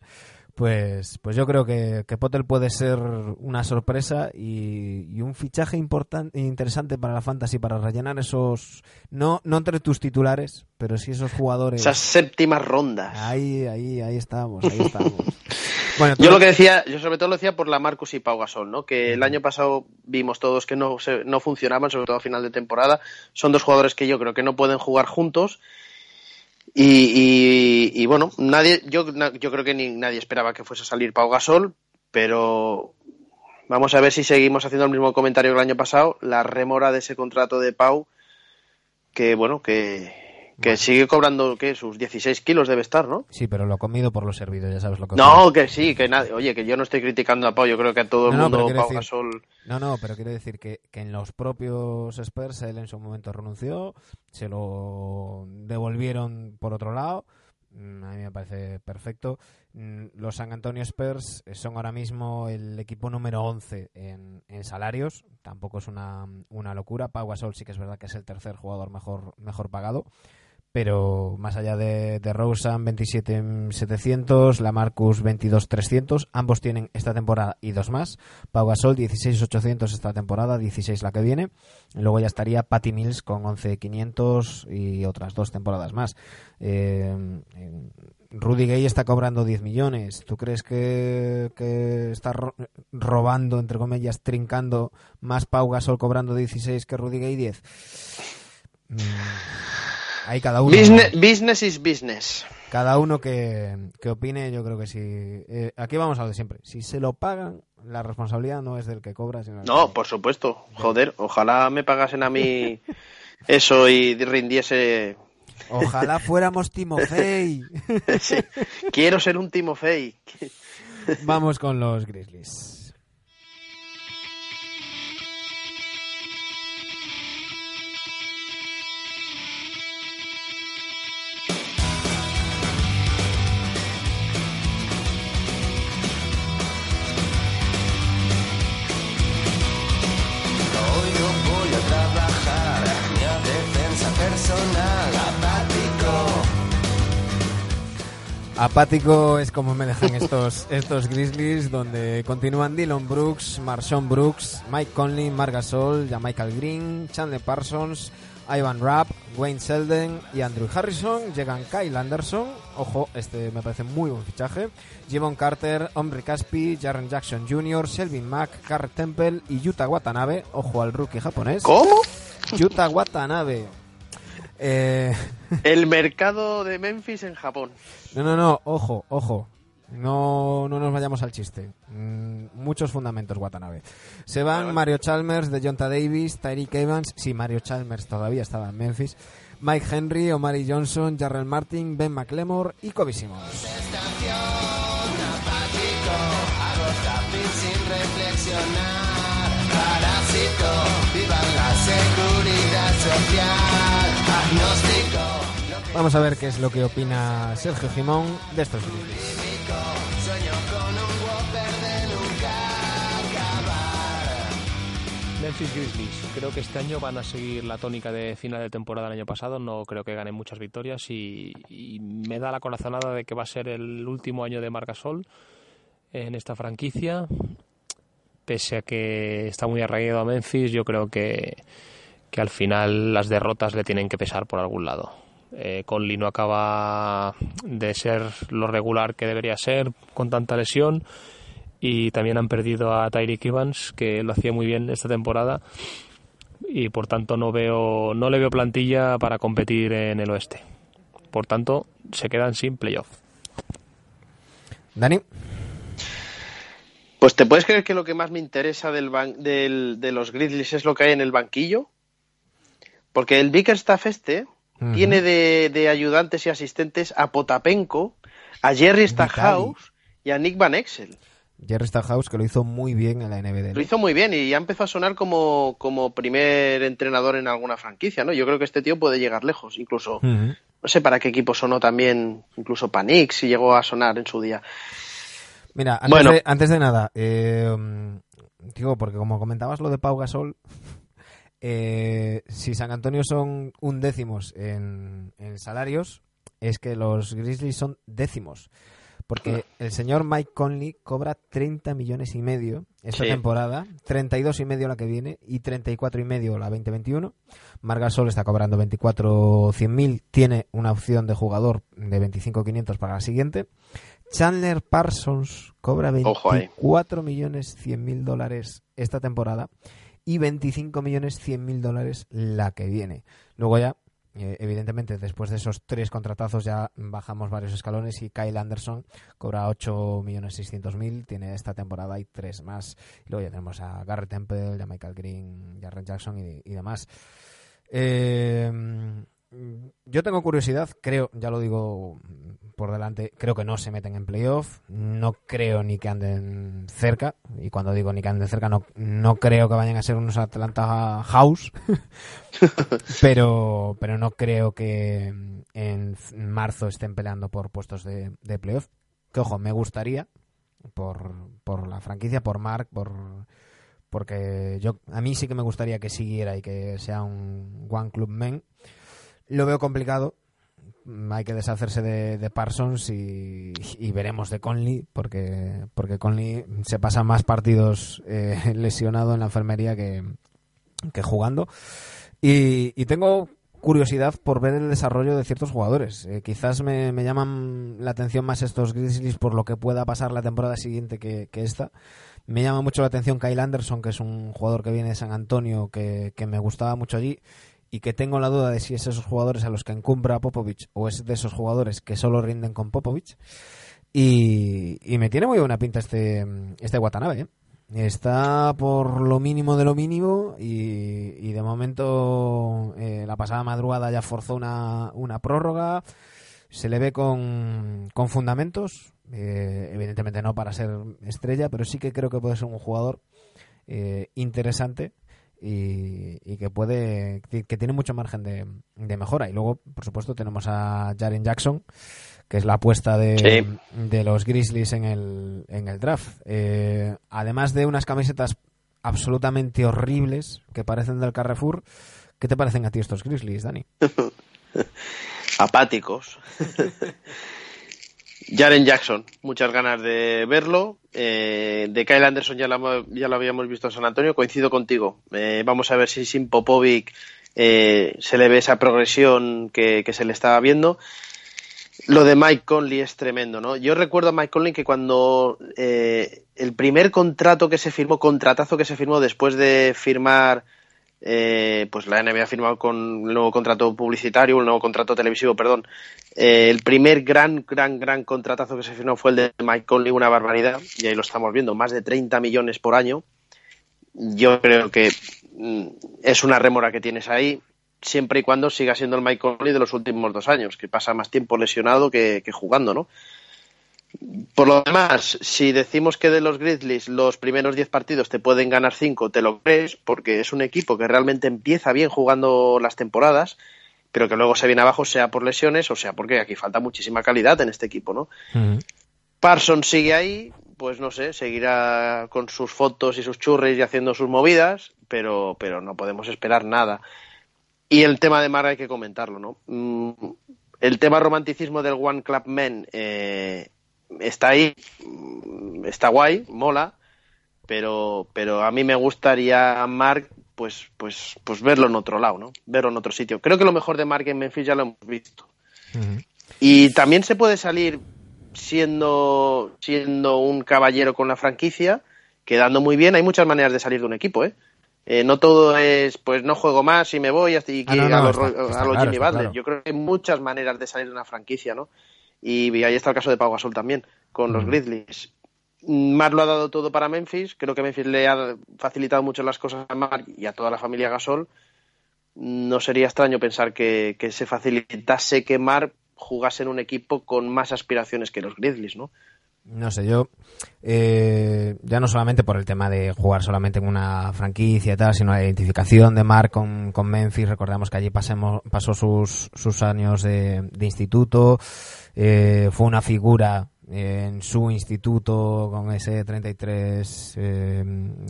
Speaker 1: Pues, pues yo creo que, que Potter puede ser una sorpresa y, y un fichaje importante interesante para la fantasy para rellenar esos no no entre tus titulares, pero sí esos jugadores.
Speaker 2: Esas séptimas rondas.
Speaker 1: Ahí, ahí, ahí estamos, ahí estamos. bueno,
Speaker 2: Yo lo que decía, yo sobre todo lo decía por la Marcus y Pau Gasol, ¿no? Que el año pasado vimos todos que no, se- no funcionaban, sobre todo a final de temporada. Son dos jugadores que yo creo que no pueden jugar juntos. Y, y- y, bueno, nadie, yo, yo creo que ni nadie esperaba que fuese a salir Pau Gasol, pero vamos a ver si seguimos haciendo el mismo comentario que el año pasado. La remora de ese contrato de Pau, que bueno, que, que sigue cobrando, ¿qué? Sus 16 kilos debe estar, ¿no?
Speaker 1: Sí, pero lo comido por lo servido, ya sabes lo que
Speaker 2: No, que sí, que nadie. Oye, que yo no estoy criticando a Pau, yo creo que a todo el
Speaker 1: No,
Speaker 2: mundo Pau
Speaker 1: decir-
Speaker 2: Gasol.
Speaker 1: No, no, pero quiero decir que, que en los propios Spurs él en su momento renunció, se lo devolvieron por otro lado. Mm, A mí me parece perfecto. Mm, Los San Antonio Spurs son ahora mismo el equipo número 11 en, en salarios. Tampoco es una, una locura. Pau Gasol sí que es verdad que es el tercer jugador mejor, mejor pagado. Pero más allá de, de Rosen 27.700, la Marcus 22.300, ambos tienen esta temporada y dos más. Pau Gasol 16.800 esta temporada, 16 la que viene. Luego ya estaría Patty Mills con 11.500 y otras dos temporadas más. Eh, eh, Rudy Gay está cobrando 10 millones. ¿Tú crees que, está ro- robando, entre comillas, trincando más Pau Gasol cobrando 16 que Rudy Gay 10? Mm, ahí cada uno.
Speaker 2: Business, business is business.
Speaker 1: Cada uno que, que opine, yo creo que sí. Eh, aquí vamos a lo de siempre. Si se lo pagan, la responsabilidad no es del que cobra, sino del
Speaker 2: No,
Speaker 1: que-
Speaker 2: por supuesto. Joder, ojalá me pagasen a mí eso y rindiese.
Speaker 1: Ojalá fuéramos Timofey.
Speaker 2: Sí. Quiero ser un Timofey.
Speaker 1: Vamos con los Grizzlies.
Speaker 6: Apático
Speaker 1: es como me dejan estos, estos Grizzlies, donde continúan Dylan Brooks, Marshawn Brooks, Mike Conley, Marc Gasol, Michael Green, Chandler Parsons, Ivan Rapp, Wayne Selden y Andrew Harrison. Llegan Kyle Anderson, ojo, este me parece muy buen fichaje. Javon Carter, Omri Caspi, Jaren Jackson Jr., Selvin Mack, Garrett Temple y Yuta Watanabe. Ojo al rookie japonés.
Speaker 2: ¿Cómo?
Speaker 1: Yuta Watanabe. Eh,
Speaker 2: El mercado de Memphis en Japón.
Speaker 1: no, no, no, ojo, ojo. No, no nos vayamos al chiste. Mm, muchos fundamentos, Watanabe. Se van Mario Chalmers, de Jonta Davis, Tyreek Evans. Sí, Mario Chalmers todavía estaba en Memphis. Mike Henry, Omari Johnson, Jarrell Martin, Ben McLemore y Kobe Simmons.
Speaker 6: sin reflexionar. Parásito, viva la seguridad social.
Speaker 1: Vamos a ver qué es lo que opina Sergio Jimón de estos
Speaker 6: acabar.
Speaker 4: Memphis Grizzlies. Creo que este año van a seguir la tónica de final de temporada del año pasado. No creo que ganen muchas victorias y, me da la corazonada de que va a ser el último año de Margasol en esta franquicia. Pese a que está muy arraigado a Memphis, yo creo que, que al final las derrotas le tienen que pesar por algún lado. Eh, Conley no acaba de ser lo regular que debería ser con tanta lesión y también han perdido a Tyreek Evans que lo hacía muy bien esta temporada y por tanto no veo no le veo plantilla para competir en el oeste Por tanto, se quedan sin playoff.
Speaker 1: Dani.
Speaker 2: Pues te puedes creer que lo que más me interesa del, ban- del- de los Grizzlies es lo que hay en el banquillo. Porque el Bickerstaff este tiene de, de ayudantes y asistentes a Potapenko, a Jerry Stackhouse y a Nick Van Exel.
Speaker 1: Jerry Stackhouse, que lo hizo muy bien en la NBD.
Speaker 2: Lo hizo muy bien y ya empezó a sonar como, como primer entrenador en alguna franquicia, ¿no? Yo creo que este tío puede llegar lejos, incluso, no sé para qué equipo sonó también, incluso Panix si llegó a sonar en su día.
Speaker 1: Mira, antes,
Speaker 2: Bueno.
Speaker 1: de, antes de nada, eh, mm, digo, porque como comentabas lo de Pau Gasol, eh, si San Antonio son un décimos en, en salarios, es que los Grizzlies son décimos. Porque el señor Mike Conley cobra 30 millones y medio esta
Speaker 2: Sí.
Speaker 1: temporada, 32 y medio la que viene y 34 y medio la 2021. Margasol está cobrando 24 mil, tiene una opción de jugador de 25.500 para la siguiente. Chandler Parsons cobra
Speaker 2: Ojo ahí.
Speaker 1: 24 millones 100 mil dólares esta temporada y 25 millones 100 mil dólares la que viene. Luego ya, eh, evidentemente, después de esos tres contratazos ya bajamos varios escalones y Kyle Anderson cobra 8 millones 600 mil, tiene esta temporada y tres más. Y luego ya tenemos a Garrett Temple, a Michael Green, Jarrett Jackson y, demás. Eh, yo tengo curiosidad, creo, ya lo digo por delante, creo que no se meten en playoff, no creo ni que anden cerca, y cuando digo ni que anden cerca, no, no creo que vayan a ser unos Atlanta House, pero, pero no creo que en marzo estén peleando por puestos de, playoff, que ojo, me gustaría, por, por la franquicia, por Mark, por porque yo a mí sí que me gustaría que siguiera y que sea un One Club Men. Lo veo complicado. Hay que deshacerse de, de Parsons y, veremos de Conley, porque, porque Conley se pasa más partidos eh, lesionado en la enfermería que, jugando. Y, y tengo curiosidad por ver el desarrollo de ciertos jugadores. Eh, quizás me, me llaman la atención más estos Grizzlies por lo que pueda pasar la temporada siguiente que, que esta. Me llama mucho la atención Kyle Anderson, que es un jugador que viene de San Antonio, que, que me gustaba mucho allí y que tengo la duda de si es esos jugadores a los que encumbra Popovich o es de esos jugadores que solo rinden con Popovich. Y, me tiene muy buena pinta este, este Watanabe. ¿eh? Está por lo mínimo de lo mínimo y, y de momento eh, la pasada madrugada ya forzó una, una prórroga. Se le ve con, con fundamentos, eh, evidentemente no para ser estrella, pero sí que creo que puede ser un jugador eh, interesante y, y que puede que tiene mucho margen de, de mejora. Y luego, por supuesto, tenemos a Jaren Jackson, que es la apuesta de,
Speaker 2: Sí.
Speaker 1: de los Grizzlies en el, en el draft. Eh, además de unas camisetas absolutamente horribles que parecen del Carrefour, ¿qué te parecen a ti estos Grizzlies, Dani?
Speaker 2: apáticos. Jaren Jackson, muchas ganas de verlo. Eh, de Kyle Anderson ya lo, habíamos visto en San Antonio, coincido contigo. Eh, vamos a ver si sin Popovic eh, se le ve esa progresión que, que se le estaba viendo. Lo de Mike Conley es tremendo, ¿no? Yo recuerdo a Mike Conley que cuando el primer contrato que se firmó, contratazo que se firmó después de firmar eh, pues la NBA ha firmado con el nuevo contrato publicitario, el nuevo contrato televisivo, perdón. Eh, el primer gran, gran, gran contratazo que se firmó fue el de Mike Conley, una barbaridad, y ahí lo estamos viendo, más de 30 millones por año. Yo creo que mm, es una rémora que tienes ahí, siempre y cuando siga siendo el Mike Conley de los últimos dos años, que pasa más tiempo lesionado que, que jugando, ¿no? Por lo demás, si decimos que de los Grizzlies los primeros 10 partidos te pueden ganar 5, te lo crees, porque es un equipo que realmente empieza bien jugando las temporadas, pero que luego se viene abajo, sea por lesiones o sea porque aquí falta muchísima calidad en este equipo, ¿no? Parsons sigue ahí, pues no sé, seguirá con sus fotos y sus churris y haciendo sus movidas, pero, pero no podemos esperar nada. Y el tema de Mara hay que comentarlo, ¿no? Mm, el tema romanticismo del One Club Men eh, está ahí, está guay, mola, pero, pero a mí me gustaría Mark pues, pues, pues verlo en otro lado, ¿no? Verlo en otro sitio. Creo que lo mejor de Mark en Memphis ya lo hemos visto. Y también se puede salir siendo, siendo un caballero con la franquicia, quedando muy bien. Hay muchas maneras de salir de un equipo, ¿eh? Eh, no todo es, pues no juego más y me voy hasta y
Speaker 1: Ah, no,
Speaker 2: a los,
Speaker 1: está-
Speaker 2: a los
Speaker 1: claro,
Speaker 2: Jimmy Butler.
Speaker 1: claro.
Speaker 2: Yo creo que hay muchas maneras de salir de una franquicia, ¿no? Y ahí está el caso de Pau Gasol también, con los
Speaker 1: Mm.
Speaker 2: Grizzlies. Mark lo ha dado todo para Memphis. Creo que Memphis le ha facilitado mucho las cosas a Mark y a toda la familia Gasol. No sería extraño pensar que, que se facilitase que Mark jugase en un equipo con más aspiraciones que los Grizzlies, ¿no?
Speaker 1: No sé, yo eh, ya no solamente por el tema de jugar solamente en una franquicia y tal, sino la identificación de Mark con, con Memphis. Recordamos que allí pasemos, pasó sus, sus años de, de instituto, eh, fue una figura en su instituto con ese 33 eh,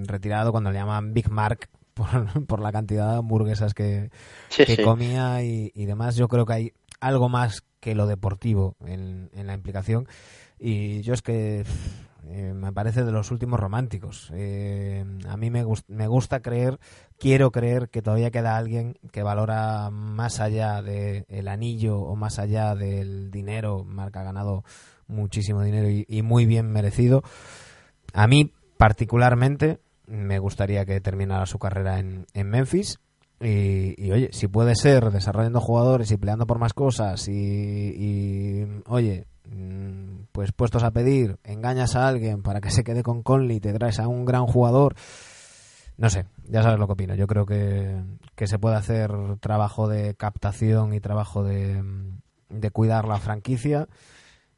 Speaker 1: retirado cuando le llaman Big Mark por, por la cantidad de hamburguesas que,
Speaker 2: Sí,
Speaker 1: que
Speaker 2: sí.
Speaker 1: comía y, y demás. Yo creo que hay algo más que lo deportivo en, en la implicación. Y yo es que eh, me parece de los últimos románticos. Eh, a mí me, gus- me gusta creer, quiero creer que todavía queda alguien que valora más allá del anillo o más allá del dinero. Marca ha ganado muchísimo dinero y, muy bien merecido. A mí, particularmente, me gustaría que terminara su carrera en, en Memphis. Y, oye, si puede ser desarrollando jugadores y peleando por más cosas y, y, oye, mm, pues puestos a pedir, engañas a alguien para que se quede con Conley te traes a un gran jugador, no sé, ya sabes lo que opino. Yo creo que, que se puede hacer trabajo de captación y trabajo de, de cuidar la franquicia.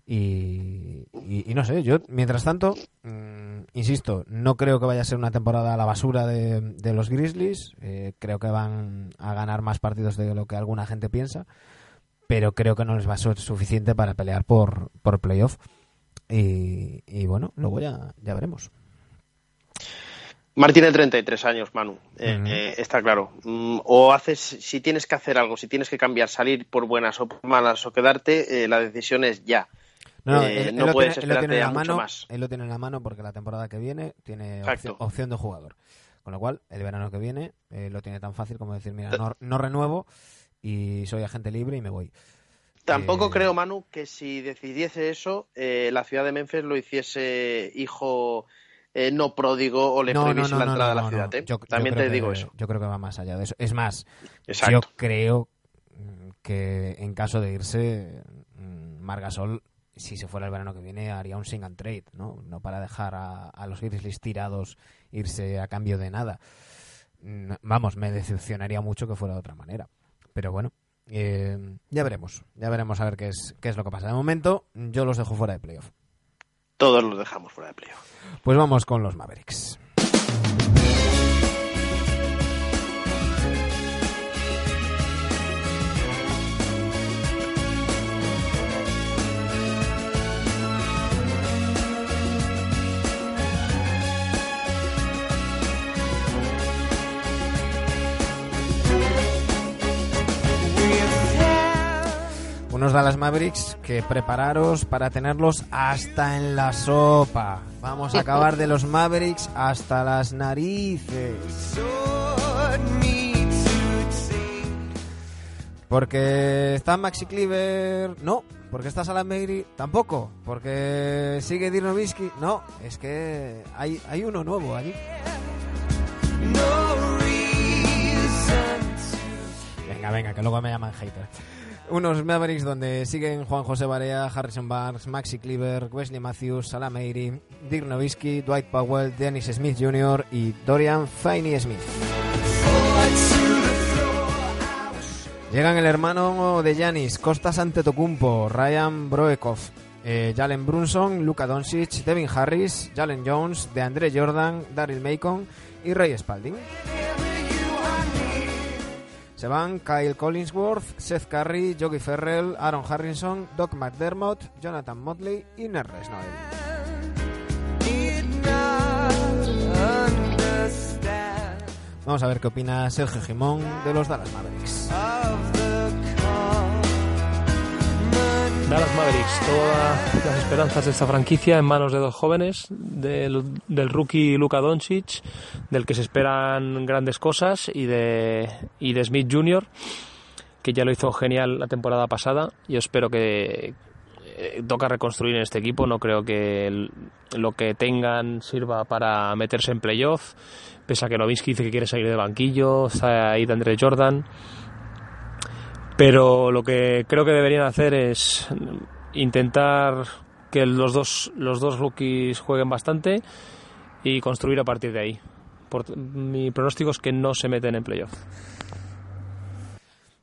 Speaker 1: Y, y- y no sé, yo mientras tanto, mm, insisto, no creo que vaya a ser una temporada a la basura de, de los Grizzlies. Eh, creo que van a ganar más partidos de lo que alguna gente piensa, pero creo que no les va a ser suficiente para pelear por, por playoff. Y, y bueno, luego ya, ya veremos.
Speaker 2: Mark tiene 33 años, Manu. Eh, eh, está claro. Mm, o haces, si tienes que hacer algo, si tienes que cambiar, salir por buenas o por malas o quedarte, eh, la decisión es ya.
Speaker 1: No, no,
Speaker 2: Eh,
Speaker 1: él- él
Speaker 2: no
Speaker 1: lo
Speaker 2: puedes
Speaker 1: tiene- él lo tiene
Speaker 2: esperarte
Speaker 1: en
Speaker 2: a
Speaker 1: la
Speaker 2: mucho
Speaker 1: mano,
Speaker 2: más.
Speaker 1: Él lo tiene en la mano porque la temporada que viene tiene opción, opción de jugador. Con lo cual, el verano que viene eh, lo tiene tan fácil como decir, mira,
Speaker 2: Ta-
Speaker 1: no, no renuevo y soy agente libre y me voy.
Speaker 2: Tampoco
Speaker 1: Eh,
Speaker 2: creo, Manu, que si decidiese eso, eh, la ciudad de Memphis lo hiciese hijo eh, no pródigo o le
Speaker 1: No,
Speaker 2: prohibiese
Speaker 1: no,
Speaker 2: la entrada a la ciudad.
Speaker 1: Yo-
Speaker 2: También te
Speaker 1: que-
Speaker 2: digo eso.
Speaker 1: Yo creo que va más allá de eso. Es más,
Speaker 2: Exacto.
Speaker 1: yo creo que en caso de irse, mm, Margasol, si se fuera el verano que viene, haría un sing and trade, ¿no? No para dejar a, a los Grizzlies tirados irse a cambio de nada. Mm, Vamos, me decepcionaría mucho que fuera de otra manera. Pero bueno, eh, ya veremos. Ya veremos a ver qué es, qué es lo que pasa. De momento, yo los dejo fuera de playoff.
Speaker 2: Todos los dejamos fuera de playoff.
Speaker 1: Pues vamos con los Mavericks. Unos Dallas Mavericks que prepararos para tenerlos hasta en la sopa. Vamos a acabar de los Mavericks hasta las narices. Porque está Maxi Cleaver, no. Porque está Salam Meiri, tampoco. Porque sigue Dirk Nowitzki, no. Es que hay, hay uno nuevo allí. Venga, venga, que luego me llaman hater. Unos Mavericks donde siguen Juan José Barea, Harrison Barnes, Maxi Cleaver, Wesley Matthews, Salam Meiri, Dirk Nowitzki, Dwight Powell, Dennis Smith Jr. y Dorian Finney Smith. Llegan el hermano de Yanis, Costas Antetokounmpo, Ryan Broekov, eh, Jalen Brunson, Luka Doncic, Devin Harris, Jalen Jones, DeAndre Jordan, Daryl Macon y Ray Spalding. Se van Kyle Collinsworth, Seth Curry, Yogi Ferrell, Aaron Harrison, Doc McDermott, Jonathan Motley y Nerres Noel. Vamos a ver qué opina Sergio Gimón de los Dallas Mavericks.
Speaker 4: Dallas Mavericks, todas las esperanzas de esta franquicia en manos de dos jóvenes, del, rookie Luka Doncic, del que se esperan grandes cosas, y de, y de Smith Jr., que ya lo hizo genial la temporada pasada. Yo espero que, eh, toca reconstruir en este equipo. No creo que lo que tengan sirva para meterse en playoff. Pese a que Nowitzki dice que quiere salir de banquillo, está ahí de Andre Jordan. Pero lo que creo que deberían hacer es intentar que los dos, los dos rookies jueguen bastante y construir a partir de ahí. Mi pronóstico es que no se meten en playoff.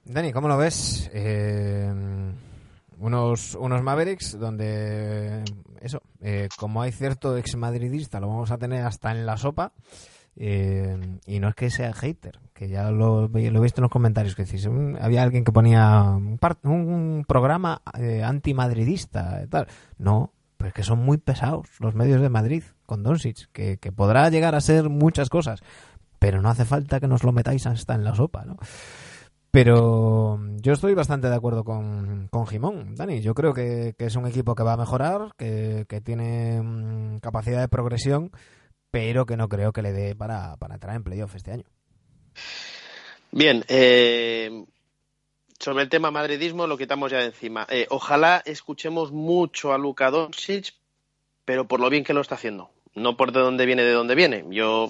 Speaker 1: Dani, ¿cómo lo ves? Eh, unos, unos Mavericks donde, eso, eh, como hay cierto ex madridista, lo vamos a tener hasta en la sopa. eh, y no es que sea hater, que ya lo, lo he visto en los comentarios que decís, "Mm, había alguien que ponía un, par- un programa eh, antimadridista y tal. No, pues que son muy pesados los medios de Madrid con Doncic, que, que podrá llegar a ser muchas cosas, pero no hace falta que nos lo metáis hasta en la sopa, ¿no? Pero yo estoy bastante de acuerdo con, con Jimón, Dani. Yo creo que, que es un equipo que va a mejorar, que, que tiene mm, capacidad de progresión, pero que no creo que le dé para, para entrar en playoff este año.
Speaker 2: Bien, eh, sobre el tema madridismo lo quitamos ya de encima. Eh, ojalá escuchemos mucho a Luka Doncic, pero por lo bien que lo está haciendo, no por de dónde viene, de dónde viene. Yo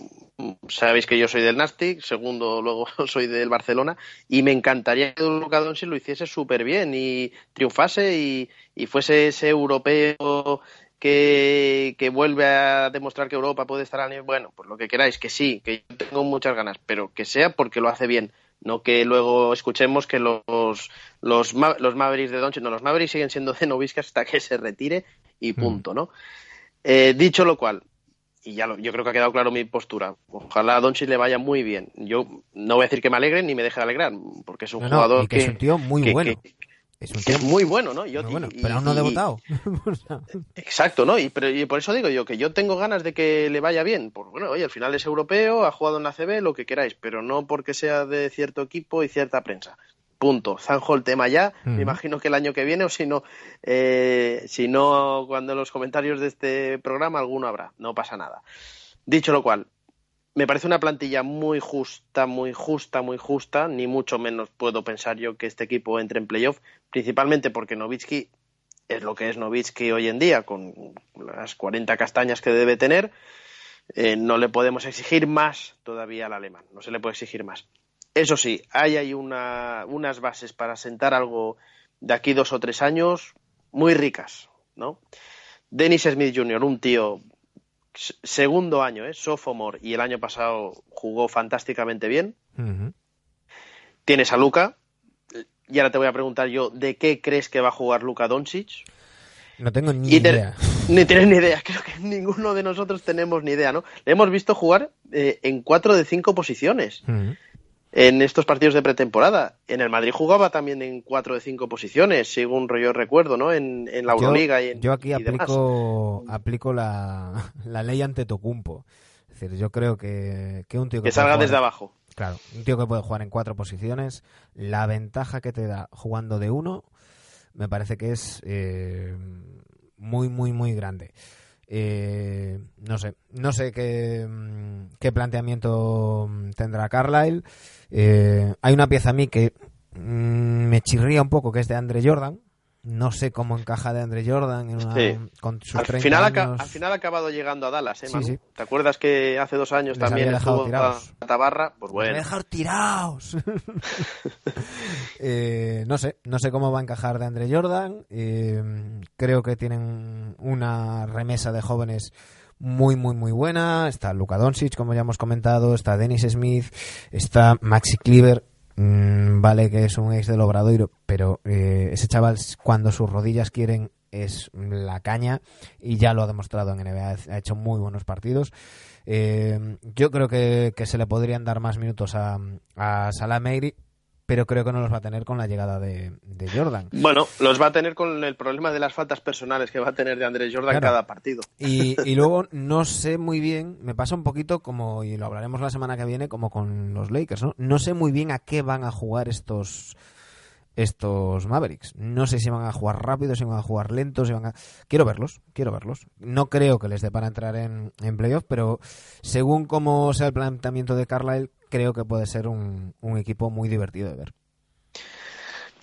Speaker 2: sabéis que yo soy del Nastic, segundo luego soy del Barcelona y me encantaría que Luka Doncic lo hiciese súper bien y triunfase y, y fuese ese europeo que, que vuelve a demostrar que Europa puede estar al nivel. Bueno, pues lo que queráis, que sí, que yo tengo muchas ganas, pero que sea porque lo hace bien. No que luego escuchemos que los, los, Ma- los Mavericks de Doncic, no, los Mavericks siguen siendo de Novisca hasta que se retire y punto, ¿no? Eh, dicho lo cual, y ya lo- yo creo que ha quedado claro mi postura. Ojalá a Doncic le vaya muy bien. Yo no voy a decir que me alegre ni me deje de alegrar, porque es un
Speaker 1: No, no,
Speaker 2: jugador
Speaker 1: y que es un tío muy
Speaker 2: que-
Speaker 1: bueno.
Speaker 2: que-
Speaker 1: Es un
Speaker 2: que
Speaker 1: tío
Speaker 2: es muy bueno, ¿no? Yo-
Speaker 1: muy bueno,
Speaker 2: y-
Speaker 1: pero aún no ha debutado.
Speaker 2: Exacto, ¿no? Y, pero, y por eso digo yo que yo tengo ganas de que le vaya bien. Pues bueno, oye, al final es europeo, ha jugado en la CB, lo que queráis, pero no porque sea de cierto equipo y cierta prensa. Punto. Zanjo el tema ya. Me imagino que el año que viene, o si no, eh, si no, cuando en los comentarios de este programa alguno habrá. No pasa nada. Dicho lo cual, me parece una plantilla muy justa, muy justa, muy justa. Ni mucho menos puedo pensar yo que este equipo entre en playoff, principalmente porque Novitsky es lo que es Novitsky hoy en día, con las 40 castañas que debe tener. Eh, no le podemos exigir más todavía al alemán, no se le puede exigir más. Eso sí, hay ahí una- unas bases para sentar algo de aquí dos o tres años muy ricas, ¿no? Dennis Smith Jr., un tío segundo año, ¿eh? sophomore, y el año pasado jugó fantásticamente bien.
Speaker 1: ujú.
Speaker 2: Tienes a Luca, y ahora te voy a preguntar yo, ¿de qué crees que va a jugar Luca Doncic?
Speaker 1: No tengo ni
Speaker 2: Y
Speaker 1: idea.
Speaker 2: Ni tienes ni idea, creo que ninguno de nosotros tenemos ni idea, ¿no? Le hemos visto jugar eh, en cuatro de cinco posiciones
Speaker 1: Ujú.
Speaker 2: En estos partidos de pretemporada. En el Madrid jugaba también en cuatro de cinco posiciones, según yo recuerdo, ¿no? En, en la
Speaker 1: Yo-
Speaker 2: Euroliga y en
Speaker 1: Yo aquí
Speaker 2: demás.
Speaker 1: aplico, aplico la, la ley ante Tocumpo. Es decir, yo creo que, que un tío que,
Speaker 2: Que salga
Speaker 1: jugar-
Speaker 2: desde abajo.
Speaker 1: Claro, un tío que puede jugar en cuatro posiciones, la ventaja que te da jugando de uno me parece que es eh, muy, muy, muy grande. Eh, no sé, no sé qué, mm, qué planteamiento mm, tendrá Carlyle. Eh, hay una pieza a mí que mm, me chirría un poco, que es de Andre Jordan. No sé cómo encaja de Andre Jordan en una-
Speaker 2: Sí.
Speaker 1: con sus
Speaker 2: Al
Speaker 1: 30
Speaker 2: final,
Speaker 1: años.
Speaker 2: al final ha acabado llegando a Dallas, ¿eh, Manu?
Speaker 1: sí.
Speaker 2: ¿Te acuerdas que hace dos años
Speaker 1: Les
Speaker 2: también estuvo
Speaker 1: tirados.
Speaker 2: a Tabarra? Pues
Speaker 1: Me
Speaker 2: bueno.
Speaker 1: dejar tirados. Eh, no sé, no sé cómo va a encajar de Andre Jordan. Eh, creo que tienen una remesa de jóvenes muy, muy, muy buena. Está Luka Doncic, como ya hemos comentado. Está Dennis Smith. Está Maxi Cleaver. Mm, vale que es un ex del Obradoiro, pero eh, ese chaval cuando sus rodillas quieren es la caña y ya lo ha demostrado en NBA. Ha hecho muy buenos partidos. Eh, yo creo que, se le podrían dar más minutos a, a Salah Meiri, pero creo que no los va a tener con la llegada de, de Jordan.
Speaker 2: Bueno, los va a tener con el problema de las faltas personales que va a tener de Andrés Jordan
Speaker 1: Claro.
Speaker 2: cada partido.
Speaker 1: Y, y luego no sé muy bien, me pasa un poquito como, y lo hablaremos la semana que viene, como con los Lakers, ¿no? No sé muy bien a qué van a jugar estos estos Mavericks. No sé si van a jugar rápido, si van a jugar lentos, si van a... Quiero verlos, quiero verlos. No creo que les dé para entrar en, en playoff, pero según cómo sea el planteamiento de Carlisle, creo que puede ser un, un equipo muy divertido de ver.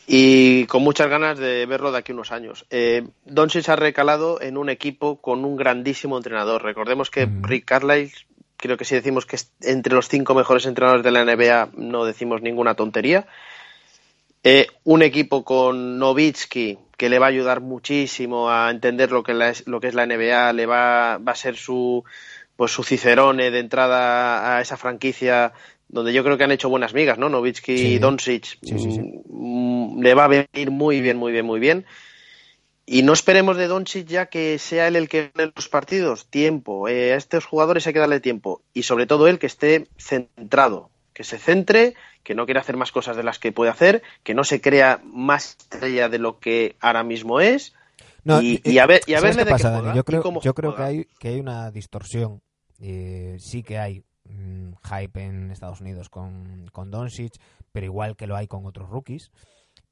Speaker 2: y con muchas ganas de verlo de aquí a unos años. Eh, Doncic ha recalado en un equipo con un grandísimo entrenador. Recordemos que Rick Carlisle, creo que si decimos que es entre los cinco mejores entrenadores de la NBA, no decimos ninguna tontería. Eh, un equipo con Novitsky que le va a ayudar muchísimo a entender lo que, la es, lo que es la NBA, le va, va a ser su, pues su cicerone de entrada a esa franquicia donde yo creo que han hecho buenas migas, ¿no? Novitsky
Speaker 1: Sí.
Speaker 2: y Doncic
Speaker 1: Sí, sí, sí.
Speaker 2: mm, le va a venir muy bien, muy bien, muy bien. Y no esperemos de Doncic ya que sea él el que gane los partidos. Tiempo. Eh, a estos jugadores hay que darle tiempo. Y sobre todo él que esté centrado. Que se centre, que no quiera hacer más cosas de las que puede hacer, que no se crea más estrella de lo que ahora mismo es.
Speaker 1: No,
Speaker 2: y, y a ver, y a
Speaker 1: ¿sabes
Speaker 2: verle
Speaker 1: qué
Speaker 2: de qué
Speaker 1: pasa,
Speaker 2: juega
Speaker 1: Dani? Yo creo, yo creo que hay, que hay una distorsión. Eh, sí que hay mm, hype en Estados Unidos con, con Doncic, pero igual que lo hay con otros rookies.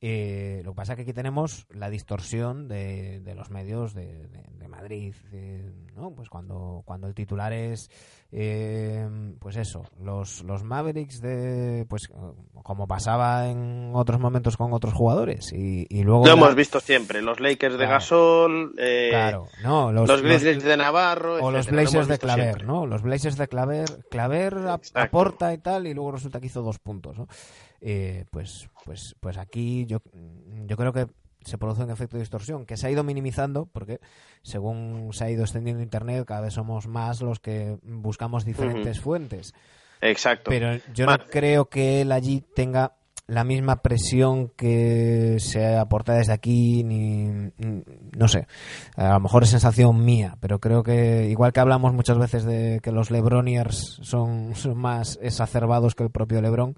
Speaker 1: Eh, lo que pasa es que aquí tenemos la distorsión de, de los medios de, de- de Madrid, eh, ¿no? Pues cuando, cuando el titular es, eh, pues eso, los, los Mavericks de, pues como pasaba en otros momentos con otros jugadores y, y luego
Speaker 2: Lo hemos visto siempre. Los Lakers de
Speaker 1: Claro.
Speaker 2: Gasol, eh,
Speaker 1: claro, no,
Speaker 2: los,
Speaker 1: los,
Speaker 2: Grizzlies de Navarro.
Speaker 1: o los
Speaker 2: etcétera,
Speaker 1: Blazers de Claver,
Speaker 2: siempre.
Speaker 1: ¿no? Los Blazers de Claver, Claver
Speaker 2: Exacto.
Speaker 1: aporta y tal, y luego resulta que hizo dos puntos, ¿no? Eh, pues, pues, pues aquí yo, yo creo que se produce un efecto de distorsión que se ha ido minimizando porque según se ha ido extendiendo Internet cada vez somos más los que buscamos diferentes fuentes.
Speaker 2: Exacto.
Speaker 1: Pero yo no creo que él allí tenga la misma presión que se aporta desde aquí, ni no sé. A lo mejor es sensación mía, pero creo que igual que hablamos muchas veces de que los Lebroniers son, son más exacerbados que el propio Lebron,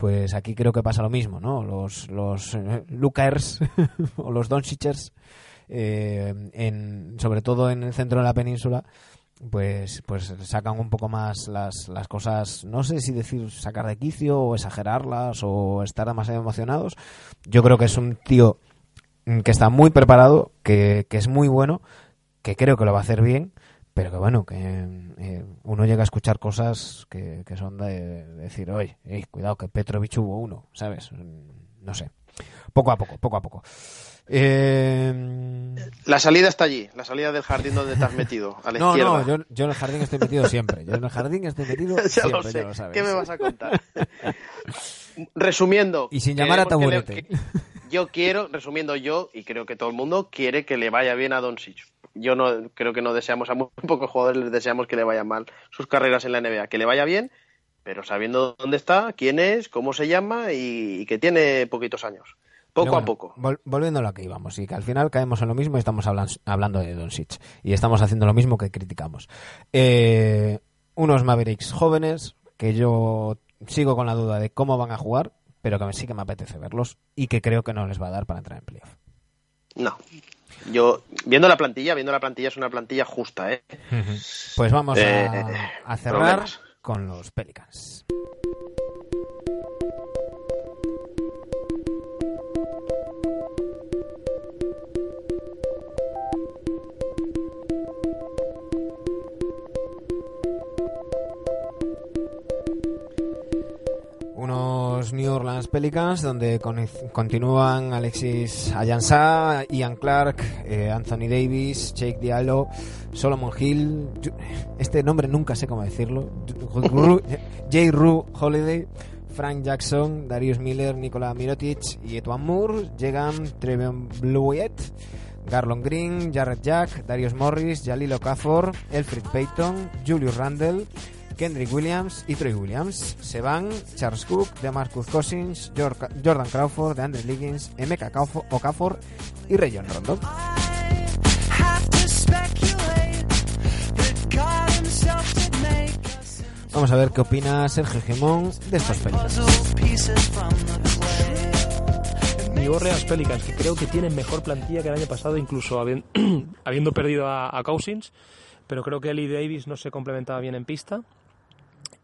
Speaker 1: pues aquí creo que pasa lo mismo, ¿no? Los, los eh, o los Doncicers, eh, en, sobre todo en el centro de la península, pues, pues sacan un poco más las, las cosas, no sé si decir sacar de quicio o exagerarlas o estar demasiado emocionados. Yo creo que es un tío que está muy preparado, que, que es muy bueno, que creo que lo va a hacer bien, pero que bueno, que eh, uno llega a escuchar cosas que, que son de, de decir, oye, cuidado que Petrovich hubo uno, ¿sabes? Mm, No sé. Poco a poco, poco a poco. Eh,
Speaker 2: La salida está allí, la salida del jardín donde te has metido, a la
Speaker 1: no,
Speaker 2: izquierda.
Speaker 1: no, yo, yo en el jardín estoy metido siempre. Yo en el jardín estoy metido
Speaker 2: ya
Speaker 1: siempre,
Speaker 2: lo sé.
Speaker 1: ya lo sabes.
Speaker 2: ¿Qué me vas a contar? Resumiendo.
Speaker 1: Y sin llamar a
Speaker 2: le-
Speaker 1: taburete.
Speaker 2: yo quiero, resumiendo yo, y creo que todo el mundo quiere que le vaya bien a Doncic. Yo no creo que no deseamos a muy pocos jugadores les deseamos que le vaya mal sus carreras en la NBA, que le vaya bien, pero sabiendo dónde está, quién es, cómo se llama y, y que tiene poquitos años. Poco a poco.
Speaker 1: vol- volviendo a lo que íbamos, y que al final caemos en lo mismo y estamos hablan- hablando de Doncic. Y estamos haciendo lo mismo que criticamos. Eh, unos Mavericks jóvenes que yo sigo con la duda de cómo van a jugar, pero que sí que me apetece verlos y que creo que no les va a dar para entrar en playoff.
Speaker 2: No. Yo, viendo la plantilla, viendo la plantilla es una plantilla justa, ¿eh?
Speaker 1: Pues vamos a,
Speaker 2: Eh,
Speaker 1: a cerrar
Speaker 2: problemas.
Speaker 1: con los Pelicans. Unos New Orleans Pelicans donde con- continúan Alexis Ayansá, Ian Clark, eh, Anthony Davis, Jake Diallo, Solomon Hill, este nombre nunca sé cómo decirlo, J. Rue Holiday, Frank Jackson, Darius Miller, Nikola Mirotic y Etuan Moore. Llegan Trevion Blewett, Garlon Green, Jared Jack, Darius Morris, Jalil Okafor, Elfrid Payton, Julius Randle, Kendrick Williams y Troy Williams. Se van Charles Cook, DeMarcus Cousins, Jor- Jordan Crawford, DeAndre Liggins, Emeka Okafor- y Rayon Rondo. Vamos a ver qué opina Sergio Gemón de estos Pelicans.
Speaker 4: New Orleans Pelicans, que creo que tienen mejor plantilla que el año pasado, incluso habi- habiendo perdido a, a Cousins, pero creo que Eli Davis no se complementaba bien en pista.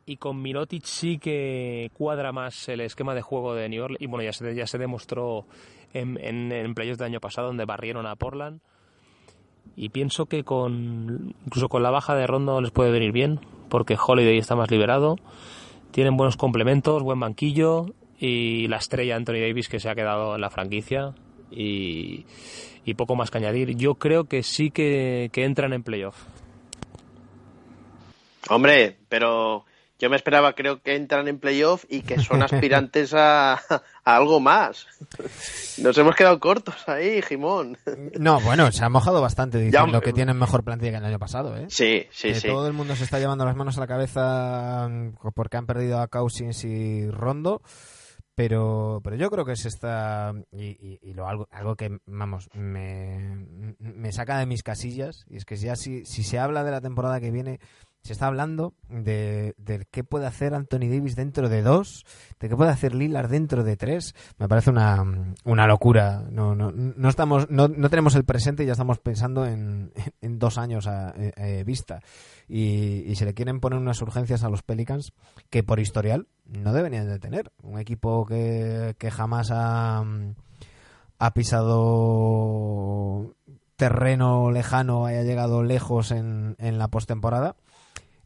Speaker 4: Y con Mirotic sí que cuadra más el esquema de juego de New Orleans. Y bueno, ya se, ya se demostró en, en, playoffs del año pasado, donde barrieron a Portland. Y pienso que con incluso con la baja de Rondo les puede venir bien, porque Holiday está más liberado. Tienen buenos complementos, buen banquillo y la estrella Anthony Davis que se ha quedado en la franquicia y, y poco más que añadir. Yo creo que sí que, que entran en playoff.
Speaker 2: Hombre, pero yo me esperaba, creo que entran en playoff y que son aspirantes a, a algo más. Nos hemos quedado cortos ahí, Jimón.
Speaker 1: No, bueno, se ha mojado bastante diciendo
Speaker 2: Ya,
Speaker 1: que tienen mejor plantilla que el año pasado, ¿eh?
Speaker 2: Sí, sí,
Speaker 1: que
Speaker 2: sí.
Speaker 1: todo el mundo se está llevando las manos a la cabeza mm, porque han perdido a Cousins y Rondo. Pero, pero yo creo que se está. Y, y- y lo, algo, algo que, vamos, me, me saca de mis casillas. Y es que ya si, si se habla de la temporada que viene, se está hablando de, qué puede hacer Anthony Davis dentro de dos, de qué puede hacer Lillard dentro de tres. Me parece una, una locura. No, no, no, estamos, no, no tenemos el presente y ya estamos pensando en, en dos años a, eh, eh, vista. Y, y se le quieren poner unas urgencias a los Pelicans que por historial no deberían de tener. Un equipo que, que jamás ha, ha pisado terreno lejano, haya llegado lejos en, en la postemporada.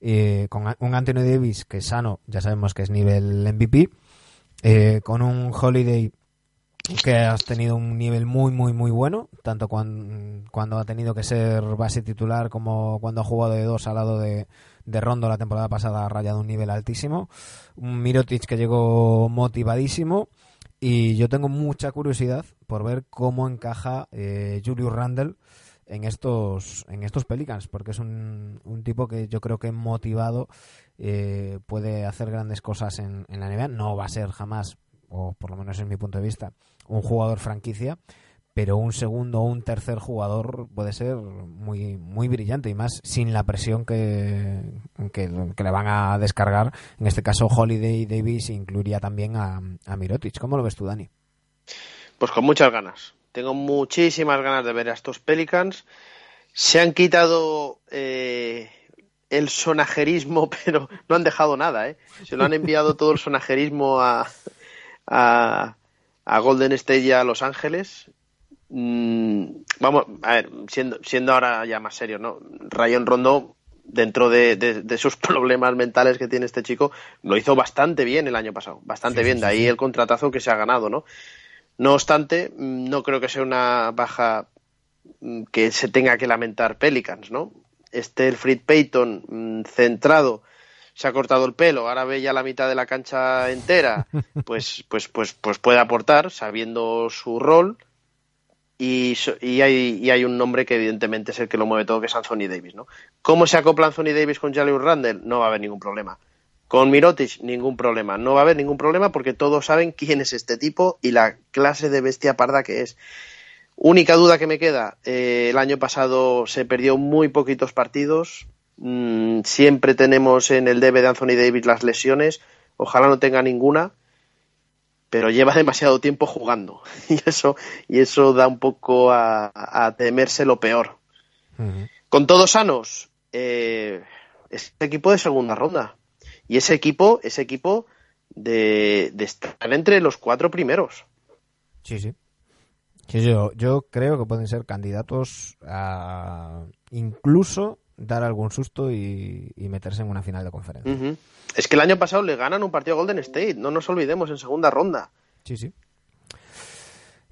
Speaker 1: Eh, con un Anthony Davis que es sano, ya sabemos que es nivel MVP. eh, con un Holiday que has tenido un nivel muy, muy, muy bueno, tanto cuan- cuando ha tenido que ser base titular como cuando ha jugado de dos al lado de, de Rondo la temporada pasada, ha rayado un nivel altísimo. Un Mirotic que llegó motivadísimo. Y yo tengo mucha curiosidad por ver cómo encaja eh, Julius Randle en estos, en estos Pelicans, porque es un, un tipo que yo creo que motivado eh, puede hacer grandes cosas en, en la NBA. No va a ser jamás, o por lo menos en mi punto de vista, un jugador franquicia, pero un segundo o un tercer jugador puede ser muy muy brillante y más sin la presión que, que, le van a descargar. En este caso, Holiday Davis incluiría también a, a Mirotic. ¿Cómo lo ves tú, Dani?
Speaker 2: Pues con muchas ganas. Tengo muchísimas ganas de ver a estos Pelicans. Se han quitado eh, el sonajerismo, pero no han dejado nada, ¿eh? Se lo han enviado todo el sonajerismo a, a, a Golden State y a Los Ángeles. Mm, vamos, a ver, siendo, siendo ahora ya más serio, ¿no? Rayon Rondo, dentro de, de, de sus problemas mentales que tiene este chico, lo hizo bastante bien el año pasado, bastante
Speaker 1: Sí,
Speaker 2: bien. de ahí el contratazo que se ha ganado, ¿no? No obstante, no creo que sea una baja mm, que se tenga que lamentar Pelicans, ¿no? Este el Fred Payton mm, centrado se ha cortado el pelo, ahora ve ya la mitad de la cancha entera, pues pues pues pues puede aportar sabiendo su rol y, hay y hay un nombre que evidentemente es el que lo mueve todo que es Anthony Davis, ¿no? ¿Cómo se acopla Anthony Davis con Jalen Randle? No va a haber ningún problema. Con Mirotic, ningún problema. No va a haber ningún problema porque todos saben quién es este tipo y la clase de bestia parda que es. Única duda que me queda, eh, el año pasado se perdió muy poquitos partidos. Mm, siempre tenemos en el debe de Anthony Davis las lesiones. Ojalá no tenga ninguna, pero lleva demasiado tiempo jugando y eso y eso da un poco a, a temerse lo peor. Con todos sanos, eh, es equipo de segunda ronda. Y ese equipo, ese equipo de, de estar entre los cuatro primeros.
Speaker 1: Sí, sí. Sí, yo, yo creo que pueden ser candidatos a incluso dar algún susto y, y meterse en una final de conferencia.
Speaker 2: Es que el año pasado le ganan un partido a Golden State, no nos olvidemos, en segunda ronda.
Speaker 1: Sí, sí.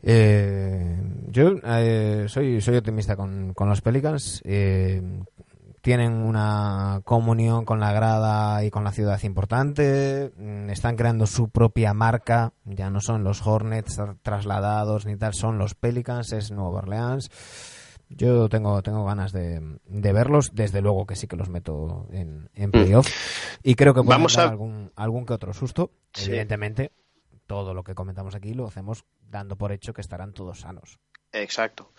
Speaker 1: Eh, yo eh, soy, soy optimista con, con los Pelicans. Eh, tienen una comunión con la grada y con la ciudad importante. Mm, Están creando su propia marca. Ya no son los Hornets tra- trasladados ni tal, son los Pelicans, es Nueva Orleans. Yo tengo, tengo ganas de, de verlos. Desde luego que sí que los meto en, en playoff. Y creo que
Speaker 2: Vamos
Speaker 1: dar
Speaker 2: a-
Speaker 1: algún, algún que otro susto.
Speaker 2: Sí.
Speaker 1: Evidentemente, todo lo que comentamos aquí lo hacemos dando por hecho que estarán todos sanos.
Speaker 2: Exacto.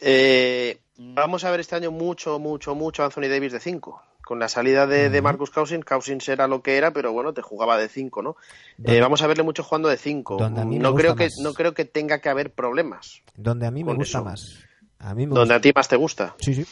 Speaker 2: Eh, vamos a ver este año mucho, mucho, mucho a Anthony Davis de 5. Con la salida de, de Marcus Cousins, Cousins era lo que era, pero bueno, te jugaba de 5, ¿no? Eh, vamos a verle mucho jugando de 5.
Speaker 1: Donde a mí me
Speaker 2: No creo que no creo que tenga que haber problemas.
Speaker 1: Donde a mí me gusta
Speaker 2: eso.
Speaker 1: más. A mí me
Speaker 2: Donde
Speaker 1: gusta.
Speaker 2: a ti más te gusta.
Speaker 1: Sí, sí.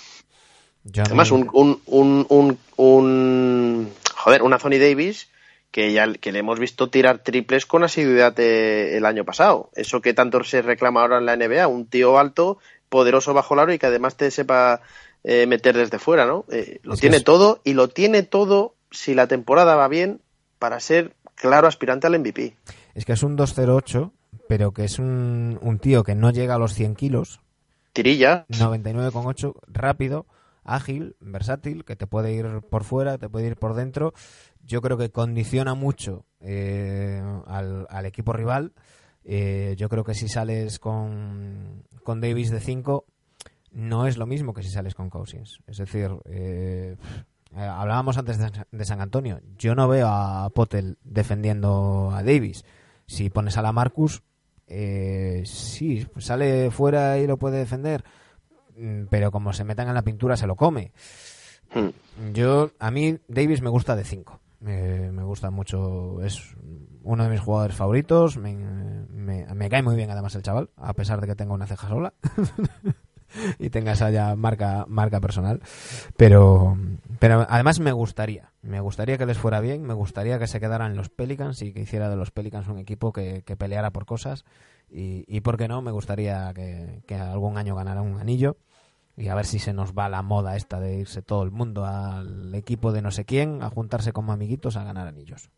Speaker 2: Además, un, un, un, un, un- joder, un Anthony Davis que ya que le hemos visto tirar triples con asiduidad eh, el año pasado. Eso que tanto se reclama ahora en la NBA, un tío alto, poderoso bajo el aro y que además te sepa eh, meter desde fuera, ¿no? Eh, lo
Speaker 1: Es
Speaker 2: tiene todo y lo tiene todo si la temporada va bien para ser claro aspirante al MVP.
Speaker 1: es que es un 208, pero que es un, un tío que no llega a los 100 kilos,
Speaker 2: Tirilla.
Speaker 1: 99,8, rápido, ágil, versátil, que te puede ir por fuera, te puede ir por dentro. Yo creo que condiciona mucho eh, al, al equipo rival. Eh, yo creo que si sales con, con Davis de 5, no es lo mismo que si sales con Cousins. Es decir, eh, eh, hablábamos antes de, de San Antonio. Yo no veo a Potel defendiendo a Davis. Si pones a la Marcus, eh, sí, sale fuera y lo puede defender, mm, pero como se metan en la pintura se lo come.
Speaker 2: Hmm.
Speaker 1: Yo, a mí, Davis me gusta de 5. me gusta mucho, es uno de mis jugadores favoritos. Me, me- cae muy bien, además, el chaval, a pesar de que tenga una ceja sola y tenga esa ya marca, marca personal. Pero, pero además me gustaría, me gustaría que les fuera bien, me gustaría que se quedaran los Pelicans y que hiciera de los Pelicans un equipo que, que peleara por cosas. Y, y por qué no, me gustaría que, que algún año ganara un anillo y a ver si se nos va la moda esta de irse todo el mundo al equipo de no sé quién a juntarse como amiguitos a ganar anillos.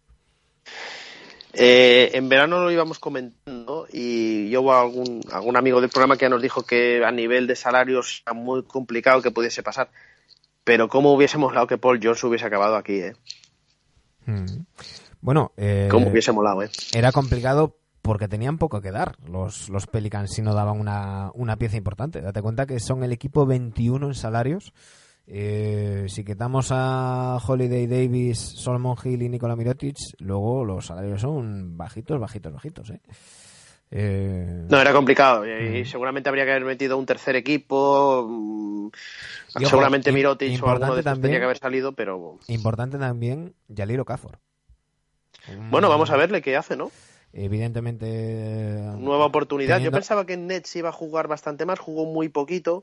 Speaker 2: Eh, en verano lo íbamos comentando y yo hubo algún, algún amigo del programa que nos dijo que a nivel de salarios era muy complicado que pudiese pasar. Pero cómo hubiésemos molado que Paul George hubiese acabado aquí, ¿eh?
Speaker 1: Mm. Bueno, eh,
Speaker 2: Cómo hubiese molado, ¿eh?
Speaker 1: era complicado porque tenían poco que dar los, los Pelicans si no daban una, una pieza importante. Date cuenta que son el equipo 21 en salarios. Eh, si quitamos a Holiday Davis, Solomon Hill y Nikola Mirotic, luego los salarios son bajitos, bajitos, bajitos. ¿eh? Eh,
Speaker 2: No, era complicado. Y seguramente habría que haber metido un tercer equipo. mm,
Speaker 1: Y ojo,
Speaker 2: seguramente Mirotic o alguno de tenía que haber salido, pero.
Speaker 1: Importante también Yaliro Cafor.
Speaker 2: Bueno, vamos a verle qué hace, ¿no?
Speaker 1: Evidentemente.
Speaker 2: Nueva oportunidad. Yo pensaba que en Nets iba a jugar bastante más, jugó muy poquito.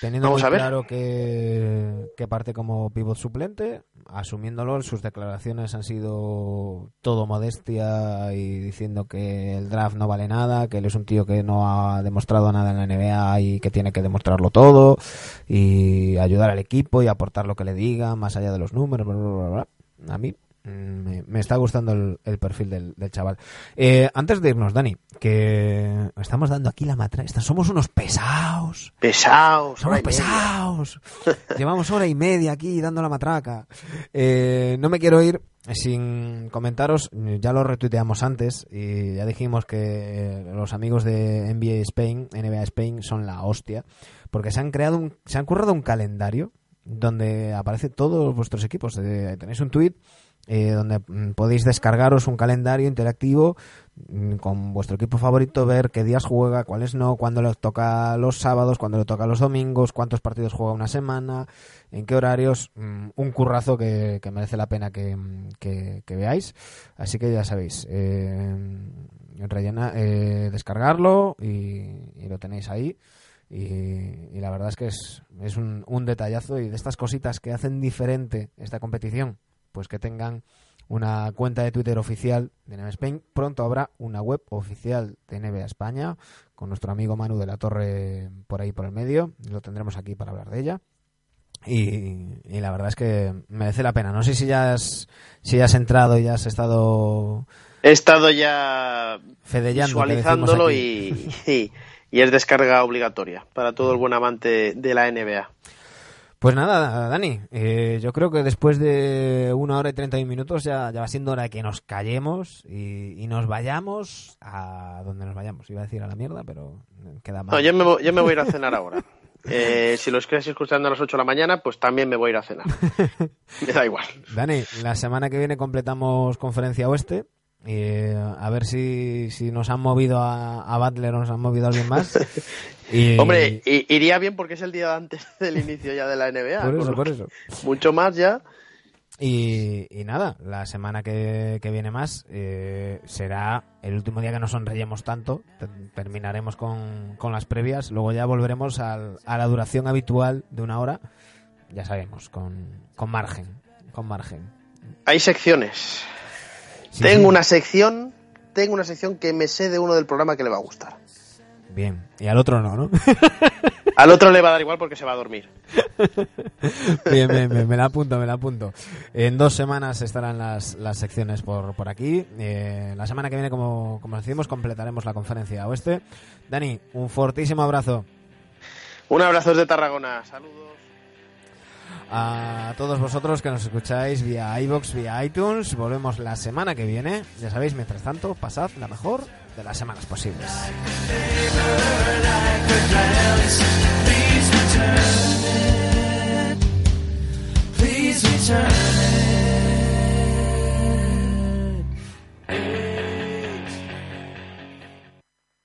Speaker 1: Teniendo
Speaker 2: Vamos
Speaker 1: muy
Speaker 2: a ver.
Speaker 1: claro que, que parte como pivot suplente, asumiéndolo, sus declaraciones han sido todo modestia y diciendo que el draft no vale nada, que él es un tío que no ha demostrado nada en la NBA y que tiene que demostrarlo todo y ayudar al equipo y aportar lo que le diga más allá de los números. bla, bla, bla, bla. A mí me, me está gustando el, el perfil del, del chaval. Eh, antes de irnos, Dani, que estamos dando aquí la matra. Somos unos pesados.
Speaker 2: Pesados,
Speaker 1: Somos pesados. Llevamos hora y media aquí dando la matraca. Eh, no me quiero ir sin comentaros. Ya lo retuiteamos antes y ya dijimos que los amigos de NBA Spain, NBA Spain, son la hostia. Porque se han creado un, se han currado un calendario donde aparece todos vuestros equipos. Eh, tenéis un tweet eh, donde mm, podéis descargaros un calendario interactivo mm, con vuestro equipo favorito, ver qué días juega, cuáles no, cuándo le toca los sábados, cuándo le toca los domingos, cuántos partidos juega una semana, en qué horarios. mm, un currazo que, que merece la pena que, que- veáis. Así que ya sabéis, eh, rellena, eh, descargarlo y, y lo tenéis ahí. Y, y la verdad es que es, es un, un detallazo y de estas cositas que hacen diferente esta competición, pues que tengan una cuenta de Twitter oficial de NBA Spain. Pronto habrá una web oficial de NBA España con nuestro amigo Manu de la Torre por ahí por el medio. Lo tendremos aquí para hablar de ella. Y, y la verdad es que merece la pena. No sé si ya has, si ya has entrado y ya has estado
Speaker 2: He estado ya
Speaker 1: fedellando.
Speaker 2: visualizándolo y, y es descarga obligatoria para todo el buen amante de la NBA.
Speaker 1: Pues nada, Dani, eh, yo creo que después de una hora y treinta y un minutos ya, ya va siendo hora de que nos callemos y, y nos vayamos a donde nos vayamos. Iba a decir a la mierda, pero queda mal.
Speaker 2: No, yo me, voy- yo me voy a ir a cenar ahora. Eh, si lo estáis escuchando a las 8 de la mañana, pues también me voy a ir a cenar. Me da igual.
Speaker 1: Dani, la semana que viene completamos conferencia oeste. A ver si, si nos han movido a, a Butler o nos han movido a alguien más. Y-
Speaker 2: Hombre, iría bien porque es el día antes del inicio ya de la NBA.
Speaker 1: por eso, por eso.
Speaker 2: Mucho más ya.
Speaker 1: Y, y nada, la semana que, que viene más eh, será el último día que nos sonreímos tanto. Te- Terminaremos con, con las previas. Luego ya volveremos al- a la duración habitual de una hora. Ya sabemos, con, con margen. Con margen.
Speaker 2: Hay secciones.
Speaker 1: Sí,
Speaker 2: tengo
Speaker 1: sí.
Speaker 2: una sección, tengo una sección que me sé de uno del programa que le va a gustar.
Speaker 1: Bien. Y al otro no, ¿no?
Speaker 2: Al otro le va a dar igual porque se va a dormir.
Speaker 1: Bien, bien, bien, me la apunto, me la apunto. En dos semanas estarán las, las secciones por, por aquí. Eh, la semana que viene, como, como decimos, completaremos la conferencia oeste. Dani, un fortísimo abrazo.
Speaker 2: Un abrazo desde Tarragona. Saludos.
Speaker 1: A todos vosotros que nos escucháis vía iBox, vía iTunes, volvemos la semana que viene. Ya sabéis, mientras tanto, pasad la mejor de las semanas posibles.
Speaker 5: Please.